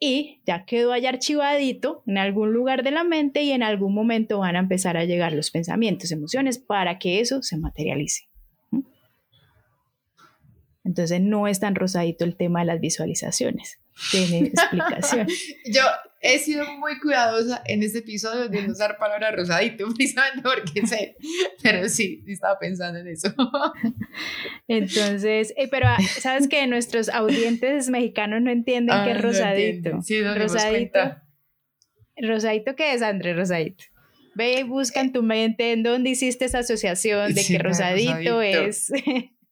y ya quedó allá archivadito en algún lugar de la mente y en algún momento van a empezar a llegar los pensamientos, emociones para que eso se materialice. Entonces no es tan rosadito el tema de las visualizaciones. Tiene explicación.
Yo he sido muy cuidadosa en este episodio de no usar palabra rosadito, precisamente porque sé, pero sí, estaba pensando en eso.
Entonces, eh, pero ah, sabes que nuestros audientes mexicanos no entienden qué es ah, rosadito.
sí, no rosadito.
Rosadito, ¿qué es, André? Rosadito. Ve y busca en tu mente en dónde hiciste esa asociación de que rosadito, es.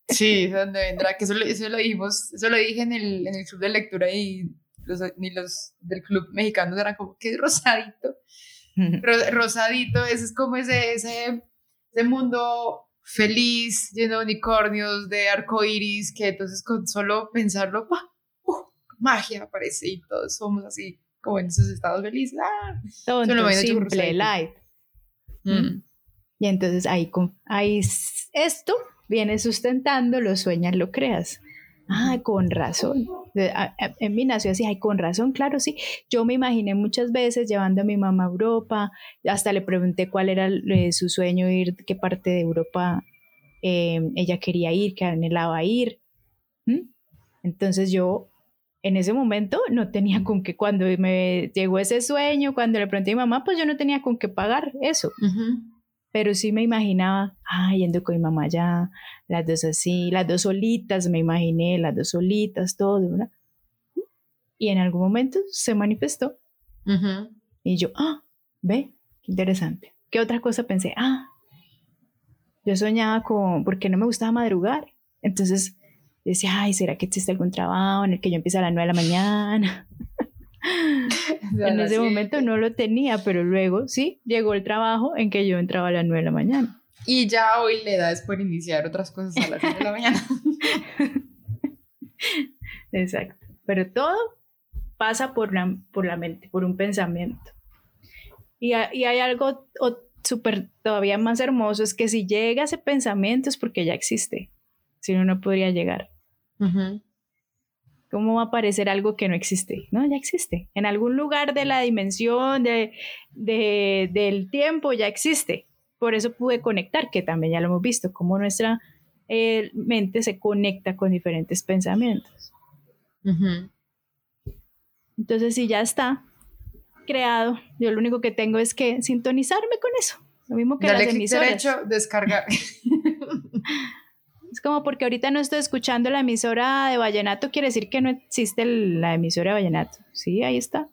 Sí, ¿dónde vendrá? Que eso, eso, lo dijimos, eso lo dije en el, en el club de lectura y los, ni los del club mexicano eran como, ¿qué es rosadito? rosadito, ese es como ese, ese, ese mundo feliz, lleno de unicornios, de arcoiris, que entonces con solo pensarlo, ¡uh! magia aparece y todos somos así, como en esos estados felices. ¡Ah!
Todo simple, light. Mm. Y entonces ahí, ahí esto viene sustentando, lo sueñas, lo creas. Ah, con razón. En mí nació así, ay, con razón, claro, sí. Yo me imaginé muchas veces llevando a mi mamá a Europa, hasta le pregunté cuál era eh, su sueño, ir, qué parte de Europa em, ella quería ir, qué anhelaba ir. Entonces yo en ese momento no tenía con qué, cuando me llegó ese sueño, cuando le pregunté a mi mamá, pues yo no tenía con qué pagar eso pero sí me imaginaba, ah, yendo con mi mamá allá, las dos así, las dos solitas, me imaginé, las dos solitas, todo, ¿verdad? Y en algún momento se manifestó. Y yo, ah, ve, qué interesante. ¿Qué otra cosa pensé? Ah, yo soñaba con, porque no me gustaba madrugar. Entonces decía, ay, ¿será que existe algún trabajo en el que yo empiece a las 9 de la mañana? En ese momento no lo tenía, pero luego sí, llegó el trabajo en que yo entraba a las 9 de la mañana.
Y ya hoy le da es por iniciar otras cosas a las 9 de la mañana.
Exacto. Pero todo pasa por la, por la mente, por un pensamiento. Y, y hay algo súper todavía más hermoso, es que si llega ese pensamiento es porque ya existe, si no, no podría llegar. ¿Cómo va a aparecer algo que no existe? No, ya existe. En algún lugar de la dimensión, de, del tiempo, ya existe. Por eso pude conectar, que también ya lo hemos visto, cómo nuestra eh, mente se conecta con diferentes pensamientos. Entonces, si ya está creado, yo lo único que tengo es que sintonizarme con eso. Lo mismo que Dale las emisoras.
derecho, descargar.
es como porque ahorita no estoy escuchando la emisora de Vallenato, quiere decir que no existe la emisora de Vallenato. Sí, ahí está.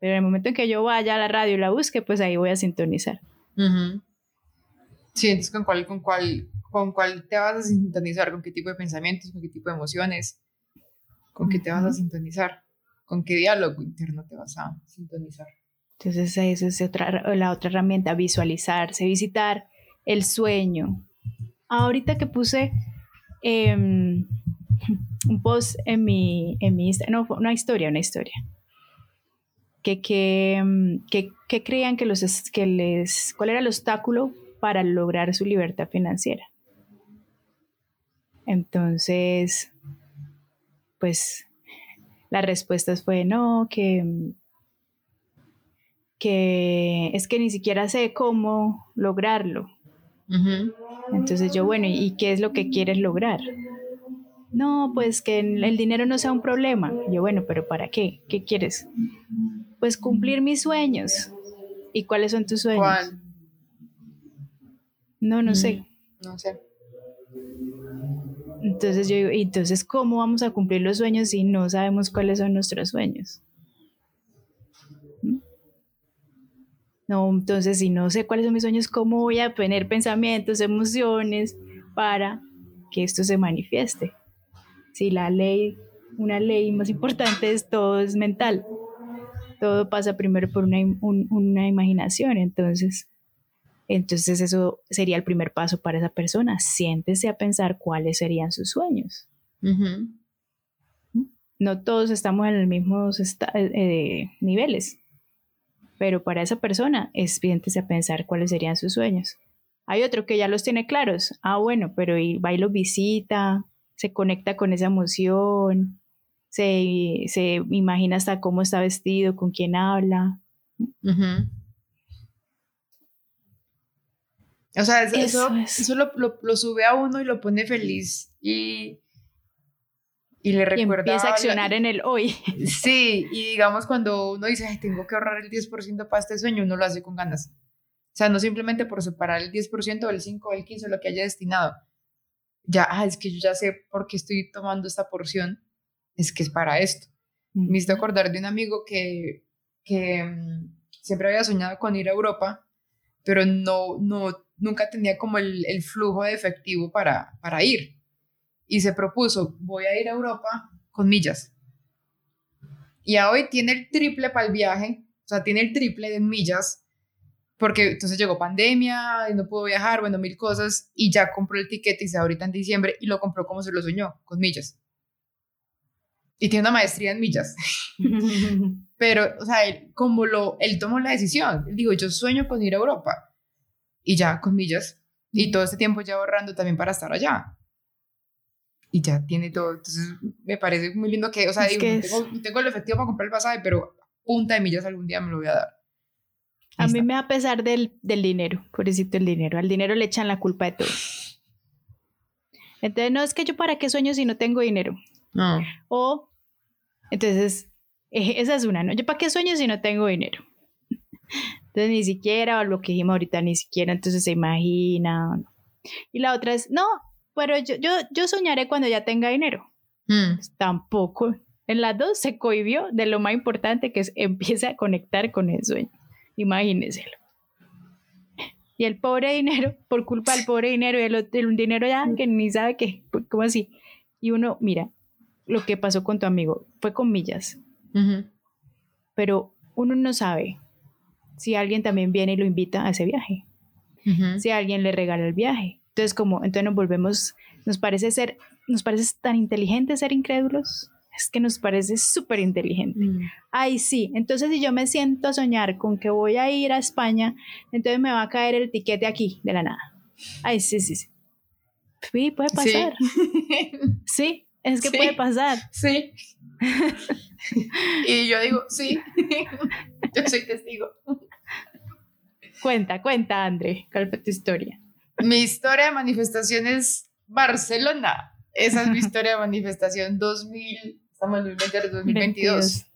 Pero en el momento en que yo vaya a la radio y la busque, pues ahí voy a sintonizar.
Sí, entonces con cuál, con cuál, con cuál te vas a sintonizar, con qué tipo de pensamientos, con qué tipo de emociones, con qué te vas a sintonizar, con qué diálogo interno te vas a sintonizar.
Entonces esa es otra, la otra herramienta, visualizarse, visitar el sueño. Ahorita que puse em, un post en mi, en mi Instagram, no, una historia, una historia, que, que, que, que creían que, los, que les, cuál era el obstáculo para lograr su libertad financiera. Entonces, pues la respuesta fue no, que, que es que ni siquiera sé cómo lograrlo. Entonces yo, bueno, ¿y qué es lo que quieres lograr? No, pues que el dinero no sea un problema. Yo, bueno, pero ¿para qué? ¿Qué quieres? Pues cumplir mis sueños. ¿Y cuáles son tus sueños? ¿Cuál? No, no sé.
Mm, no sé.
Entonces yo digo, entonces cómo vamos a cumplir los sueños si no sabemos cuáles son nuestros sueños? No, entonces si no sé cuáles son mis sueños, ¿cómo voy a tener pensamientos, emociones para que esto se manifieste? Si la ley, una ley más importante es todo es mental, todo pasa primero por una, una imaginación, entonces entonces eso sería el primer paso para esa persona. Siéntese a pensar cuáles serían sus sueños. No todos estamos en los mismos eh, eh, niveles, pero para esa persona es siéntese a pensar cuáles serían sus sueños. Hay otro que ya los tiene claros. Ah, bueno, pero va y lo visita, se conecta con esa emoción, se, se imagina hasta cómo está vestido, con quién habla.
O sea, eso, eso, lo, sube a uno y lo pone feliz y, y le recuerda.
Y empieza a accionar en el hoy.
Sí, y digamos cuando uno dice, Ay, tengo que ahorrar el 10% para este sueño, uno lo hace con ganas. O sea, no simplemente por separar el 10%, el 5, el 15, lo que haya destinado. Ya, ah, es que yo ya sé por qué estoy tomando esta porción, es que es para esto. Me hizo acordar de un amigo que, que mm, siempre había soñado con ir a Europa, pero no, no nunca tenía como el, flujo de efectivo para, para ir. Y se propuso, voy a ir a Europa con millas. Y a hoy tiene el triple para el viaje, o sea, tiene el triple de millas, porque entonces llegó pandemia y no pudo viajar, bueno, mil cosas, y ya compró el tiquete y se ahorita en diciembre y lo compró como se lo soñó, con millas. Y tiene una maestría en millas. Pero, o sea, él, como lo, él tomó la decisión, él dijo, yo sueño con ir a Europa y ya con millas. Y todo este tiempo ya ahorrando también para estar allá. Y ya tiene todo. Entonces me parece muy lindo que, o sea, digo, tengo, tengo, el efectivo para comprar el pasaje, pero punta de millas algún día me lo voy a dar.
A mí me da pesar del, del dinero, pobrecito el dinero. Al dinero le echan la culpa de todo. Entonces, no es que yo para qué sueño si no tengo dinero. No. O, entonces, e, esa es una, ¿no? Yo para qué sueño si no tengo dinero. Entonces ni siquiera, o lo que dijimos ahorita, ni siquiera, entonces se imagina. Y la otra es, no, pero yo, yo, yo soñaré cuando ya tenga dinero. Mm. Pues, tampoco. En las dos se cohibió de lo más importante que es empieza a conectar con el sueño. Imagínenselo. Y el pobre dinero, por culpa del pobre dinero y el, un dinero ya que ni sabe qué, ¿cómo así? Y uno, mira, lo que pasó con tu amigo fue con millas. Pero uno no sabe si alguien también viene y lo invita a ese viaje. Si alguien le regala el viaje. Entonces, como, entonces nos volvemos, nos parece ser, nos parece tan inteligente ser incrédulos es que nos parece súper inteligente. Mm. Ay, sí, entonces si yo me siento a soñar con que voy a ir a España, entonces me va a caer el tiquete aquí, de la nada. Ay, sí, sí, sí. Sí, puede pasar. Sí, es que puede pasar.
Sí. y yo digo, sí, yo soy testigo.
Cuenta, cuenta, André, ¿cuál fue tu historia?
Mi historia de manifestación es Barcelona. Esa es mi historia de manifestación 2000, estamos en 2022.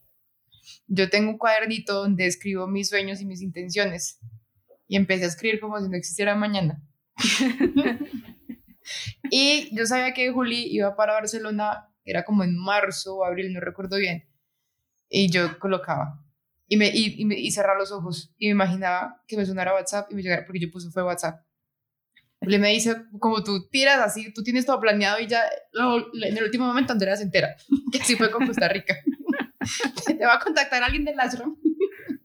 Yo tengo un cuadernito donde escribo mis sueños y mis intenciones. Y empecé a escribir como si no existiera mañana. y yo sabía que Juli iba para Barcelona, era como en marzo o abril, no recuerdo bien. Y yo colocaba. Y, me, y, y, cerraba los ojos. Y me imaginaba que me sonara WhatsApp y me llegara, porque yo puse fue WhatsApp. Juli me dice, como tú tiras así, tú tienes todo planeado y ya en el último momento Andrea se entera. Que sí fue con Costa Rica. Te va a contactar alguien del Ashram.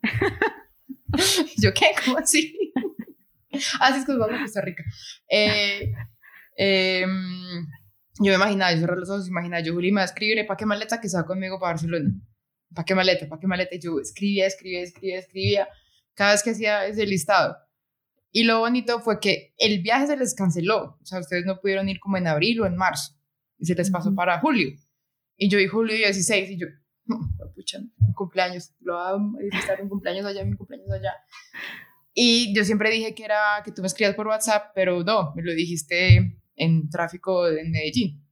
¿Yo qué? ¿Cómo así? Así es que vamos a Costa Rica. Eh, em, yo me imaginaba, yo cerré los ojos, imaginaba, yo Juli me va a escribir, ¿para qué maleta que va conmigo para Barcelona? ¿Para qué maleta? ¿Para qué maleta? Y yo escribía, escribía, escribía, escribía. Cada vez que hacía ese listado y lo bonito fue que el viaje se les canceló. O sea, ustedes no pudieron ir como en abril o en marzo. Y se les pasó para julio. Y yo vi julio 16 y yo, pucha, mi cumpleaños. Lo va a estar un cumpleaños allá, mi cumpleaños allá. Y yo siempre dije que era que tú me escribías por WhatsApp, pero no, me lo dijiste en tráfico en Medellín.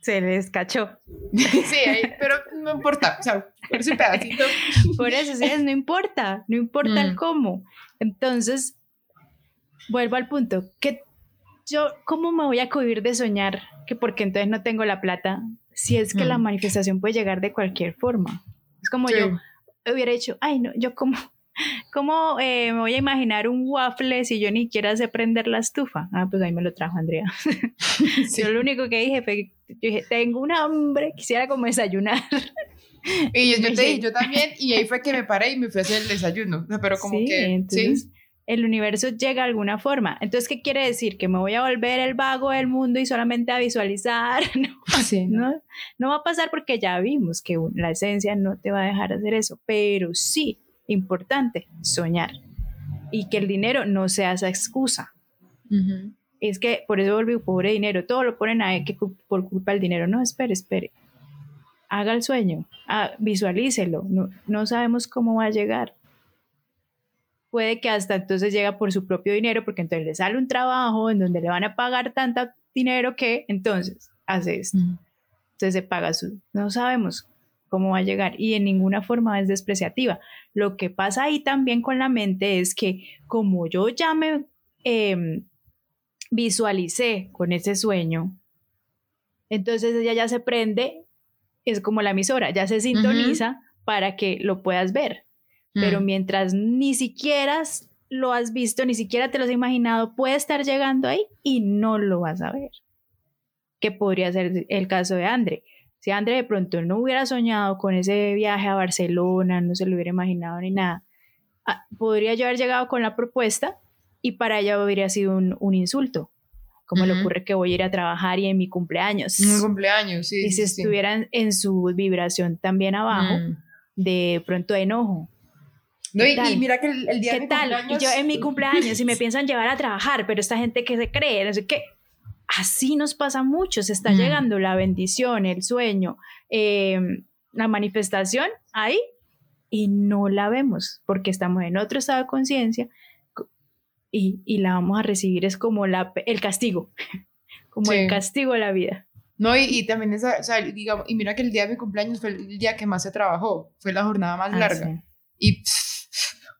Se les cachó.
sí, pero no importa, o sea, por ese pedacito.
Por eso, sí, no importa, no importa el mm. cómo. Entonces, vuelvo al punto, yo, ¿cómo me voy a cohibir de soñar? Que porque entonces no tengo la plata, si es que la manifestación puede llegar de cualquier forma. Es como yo hubiera hecho, ay, no, yo como, ¿cómo eh, me voy a imaginar un waffle si yo ni siquiera sé prender la estufa? Ah, pues ahí me lo trajo Andrea. Yo lo único que dije fue, yo dije, tengo un hambre, quisiera como desayunar.
Y yo, te dije, yo también, y ahí fue que me paré y me fui a hacer el desayuno. Pero como que, ¿sí?
El universo llega de alguna forma. Entonces, ¿qué quiere decir? ¿Que me voy a volver el vago del mundo y solamente a visualizar? No, no, va a pasar porque ya vimos que la esencia no te va a dejar hacer eso, pero sí, importante, soñar. Y que el dinero no sea esa excusa. Es que por eso volvió pobre dinero, todo lo ponen ahí que por culpa del dinero. No, espere, espere. Haga el sueño, ah, visualícelo. No, no sabemos cómo va a llegar puede que hasta entonces llega por su propio dinero, porque entonces le sale un trabajo en donde le van a pagar tanto dinero que entonces hace esto. Entonces se paga su... No sabemos cómo va a llegar y en ninguna forma es despreciativa. Lo que pasa ahí también con la mente es que como yo ya me em, visualicé con ese sueño, entonces ella ya se prende, es como la emisora, ya se sintoniza para que lo puedas ver. Pero mm. mientras ni siquiera lo has visto, ni siquiera te lo has imaginado, puede estar llegando ahí y no lo vas a ver. Que podría ser el caso de André. Si André de pronto no hubiera soñado con ese viaje a Barcelona, no se lo hubiera imaginado ni nada, ah, podría yo haber llegado con la propuesta y para ella hubiera sido un, insulto. Como le ocurre que voy a ir a trabajar y en mi cumpleaños.
Mi cumpleaños, sí.
Y si estuvieran en su vibración también abajo, mm. de pronto enojo,
no, y, mira que el, día de mi tal?
cumpleaños... Y yo en mi cumpleaños y me piensan llevar a trabajar, pero esta gente que se cree, no sé qué. Así nos pasa mucho, se está mm. llegando la bendición, el sueño, em, la manifestación ahí y no la vemos porque estamos en otro estado de conciencia y, y, la vamos a recibir es como la, el castigo, como el castigo de la vida.
No, y, y, también esa, o sea, digamos, y mira que el día de mi cumpleaños fue el día que más se trabajó, fue la jornada más ah, larga. Y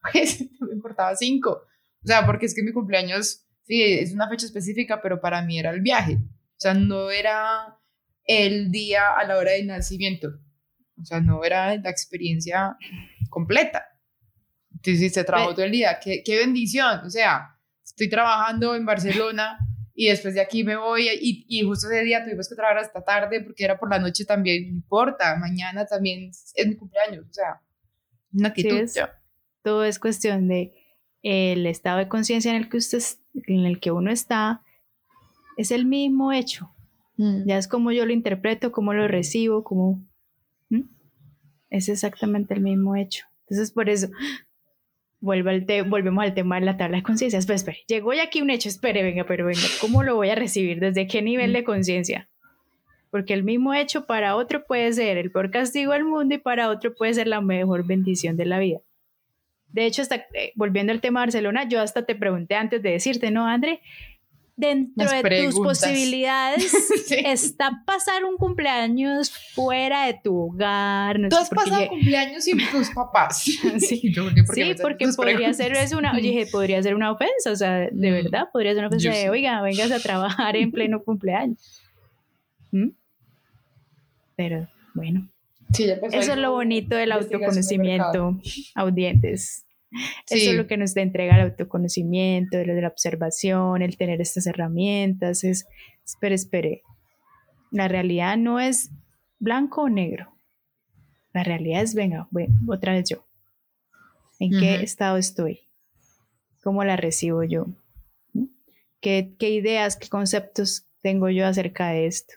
pues me importaba cinco. O sea, porque es que mi cumpleaños, sí, es una fecha específica, pero para mí era el viaje. O sea, no era el día a la hora del nacimiento. o sea, no era la experiencia completa. Entonces, hiciste trabajo todo el día, qué, qué bendición, o sea, estoy trabajando en Barcelona y después de aquí me voy y, y, justo ese día tuvimos que trabajar hasta tarde porque era por la noche también, no importa, mañana también es mi cumpleaños, o sea, una actitud.
Todo es cuestión de el estado de conciencia en el que usted en el que uno está es el mismo hecho. Mm. Ya es como yo lo interpreto, cómo lo recibo, cómo es exactamente el mismo hecho. Entonces, por eso, vuelvo al volvemos al tema de la tabla de conciencia. Espera, espere, llegó ya aquí un hecho, espere, venga, pero venga, ¿cómo lo voy a recibir? ¿Desde qué nivel de conciencia? Porque el mismo hecho para otro puede ser el peor castigo del mundo y para otro puede ser la mejor bendición de la vida. De hecho, hasta, eh, volviendo al tema de Barcelona, yo hasta te pregunté antes de decirte, ¿no, André? dentro de tus posibilidades está pasar un cumpleaños fuera de tu hogar.
No Tú has pasado cumpleaños sin tus papás.
sí, porque podría ser una, oye, podría ser una ofensa, o sea, de mm. verdad, podría ser una ofensa de, oiga, vengas a trabajar en pleno cumpleaños. ¿Mm? Pero bueno. Eso es lo bonito del autoconocimiento, audientes. Eso es lo que nos entrega el autoconocimiento, de la observación, el tener estas herramientas. Es, espere, espere. La realidad no es blanco o negro. La realidad es, venga, otra vez yo. ¿En qué estado estoy? ¿Cómo la recibo yo? ¿Qué, ¿Qué ideas, qué conceptos tengo yo acerca de esto?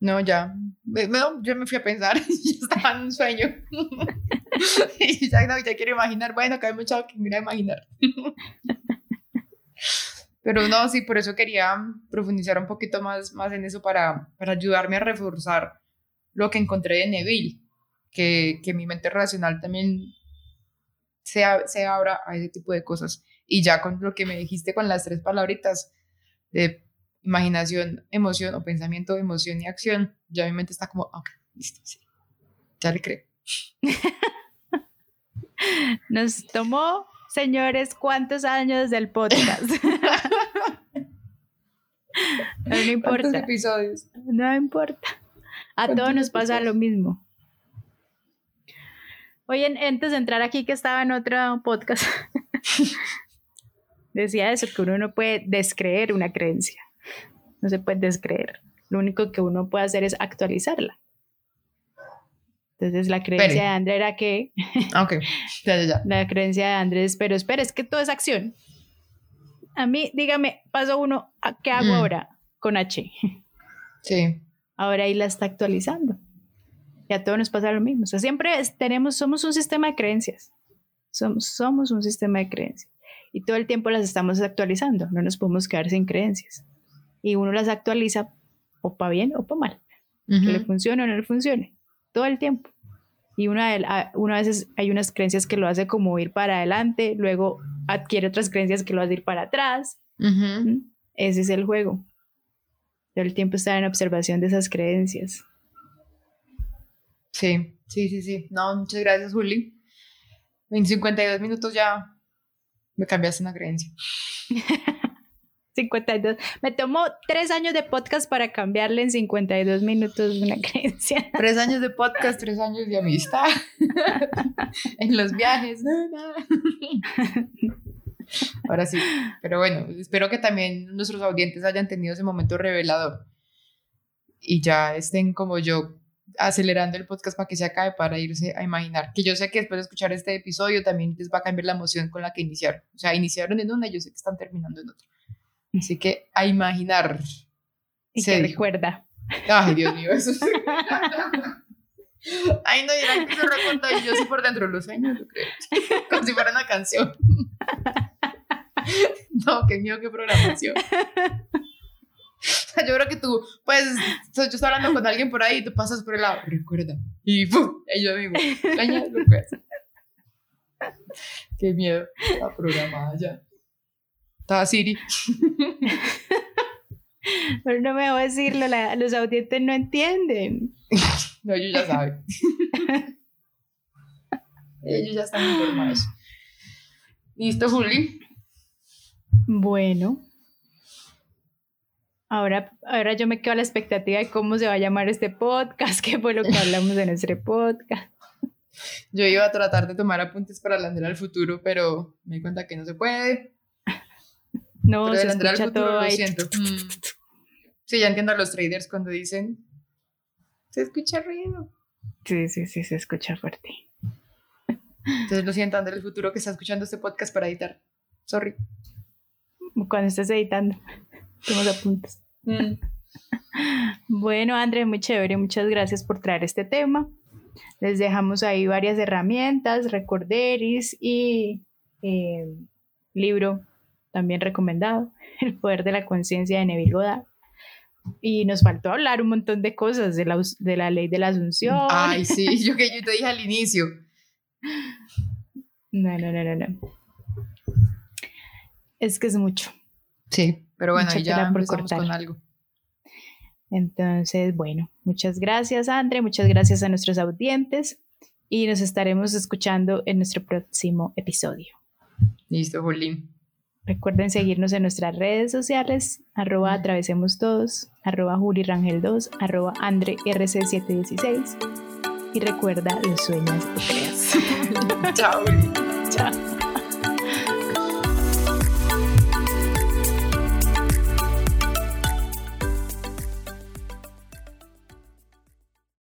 No, ya. yo me fui a pensar, yo estaba en un sueño. y ya, no, ya quiero imaginar, bueno, acá hay mucho que mira imaginar. Pero no, sí, por eso quería profundizar un poquito más, más en eso para, para ayudarme a reforzar lo que encontré de Neville, que, que mi mente racional también se, se abra a ese tipo de cosas. Y ya con lo que me dijiste con las tres palabritas de imaginación, emoción o pensamiento, emoción y acción, ya mi mente está como, ok, listo, sí, ya le creo.
Nos tomó, señores, cuántos años del podcast. no importa.
episodios?
No importa. A todos nos pasa lo mismo. Oye, antes de entrar aquí, que estaba en otro podcast, decía eso, que uno no puede descreer una creencia no se puede descreer. Lo único que uno puede hacer es actualizarla. Entonces la creencia de Andrés era que...
Ah, ok, ya, ya, ya.
La creencia de Andrés, pero espera, es que todo es acción. A mí, dígame, paso uno, ¿qué hago mm. ahora con H?
Sí.
Ahora ahí la está actualizando. Y a todos nos pasa lo mismo. O sea, siempre tenemos, somos un sistema de creencias. Somos, somos un sistema de creencias. Y todo el tiempo las estamos actualizando. No nos podemos quedar sin creencias y uno las actualiza o para bien o para mal, que le funcione o no le funcione, todo el tiempo. Y una, una veces hay unas creencias que lo hace como ir para adelante, luego adquiere otras creencias que lo hace ir para atrás. ¿Mm? Ese es el juego. Todo el tiempo estar en observación de esas creencias.
Sí, sí, sí, sí. No, muchas gracias, Juli. En 52 minutos ya me cambiaste una creencia.
52. Me tomó tres años de podcast para cambiarle en 52 minutos una creencia.
Tres años de podcast, tres años de amistad. en los viajes. Ahora sí. Pero bueno, espero que también nuestros audientes hayan tenido ese momento revelador y ya estén como yo acelerando el podcast para que se acabe para irse a imaginar. Que yo sé que después de escuchar este episodio también les va a cambiar la emoción con la que iniciaron. O sea, iniciaron en una y yo sé que están terminando en otra. Así que a imaginar.
Y se recuerda.
Ay, Dios mío, eso sí. Ay, no, dirán que se recuerda y yo sí por dentro los sueños, yo creo. Como si fuera una canción. No, qué miedo, qué programación. Yo creo que tú, pues, yo estoy hablando con alguien por ahí y tú pasas por el lado, recuerda. Y ¡pum! Y yo digo, sueña, recuerda. Qué miedo, la programada ya. Estaba Siri.
Pero no me voy a decirlo, los audientes no entienden.
no, ellos ya saben. ellos ya están informados. ¿Listo, Juli?
Bueno. Ahora, ahora yo me quedo a la expectativa de cómo se va a llamar este podcast, qué fue lo que hablamos en nuestro podcast.
Yo iba a tratar de tomar apuntes para la al futuro, pero me di cuenta que no se puede.
No, se escucha todo
lo siento. Mm. Sí, ya entiendo a los traders cuando dicen, se escucha ruido.
Sí, sí, sí, se escucha fuerte.
Entonces lo siento, André, el futuro que está escuchando este podcast para editar. Sorry.
Cuando estés editando, tomos apuntes. Mm. Bueno, André, muy chévere. Muchas gracias por traer este tema. Les dejamos ahí varias herramientas, recorderis y eh, libro también recomendado, El poder de la conciencia de Neville Goddard. Y nos faltó hablar un montón de cosas de la, de la ley de la asunción.
Ay, sí, yo que yo te dije al inicio.
No, no, no, no, no. Es que es mucho.
Sí, pero bueno, ya empezamos con algo.
Entonces, bueno, muchas gracias, Andre, muchas gracias a nuestros audientes y nos estaremos escuchando en nuestro próximo episodio.
Listo, Jolín.
Recuerden seguirnos en nuestras redes sociales, arroba atravesemos todos, arroba julirangel2, arroba andrerc716 y recuerda los sueños creas.
Chao. Chao.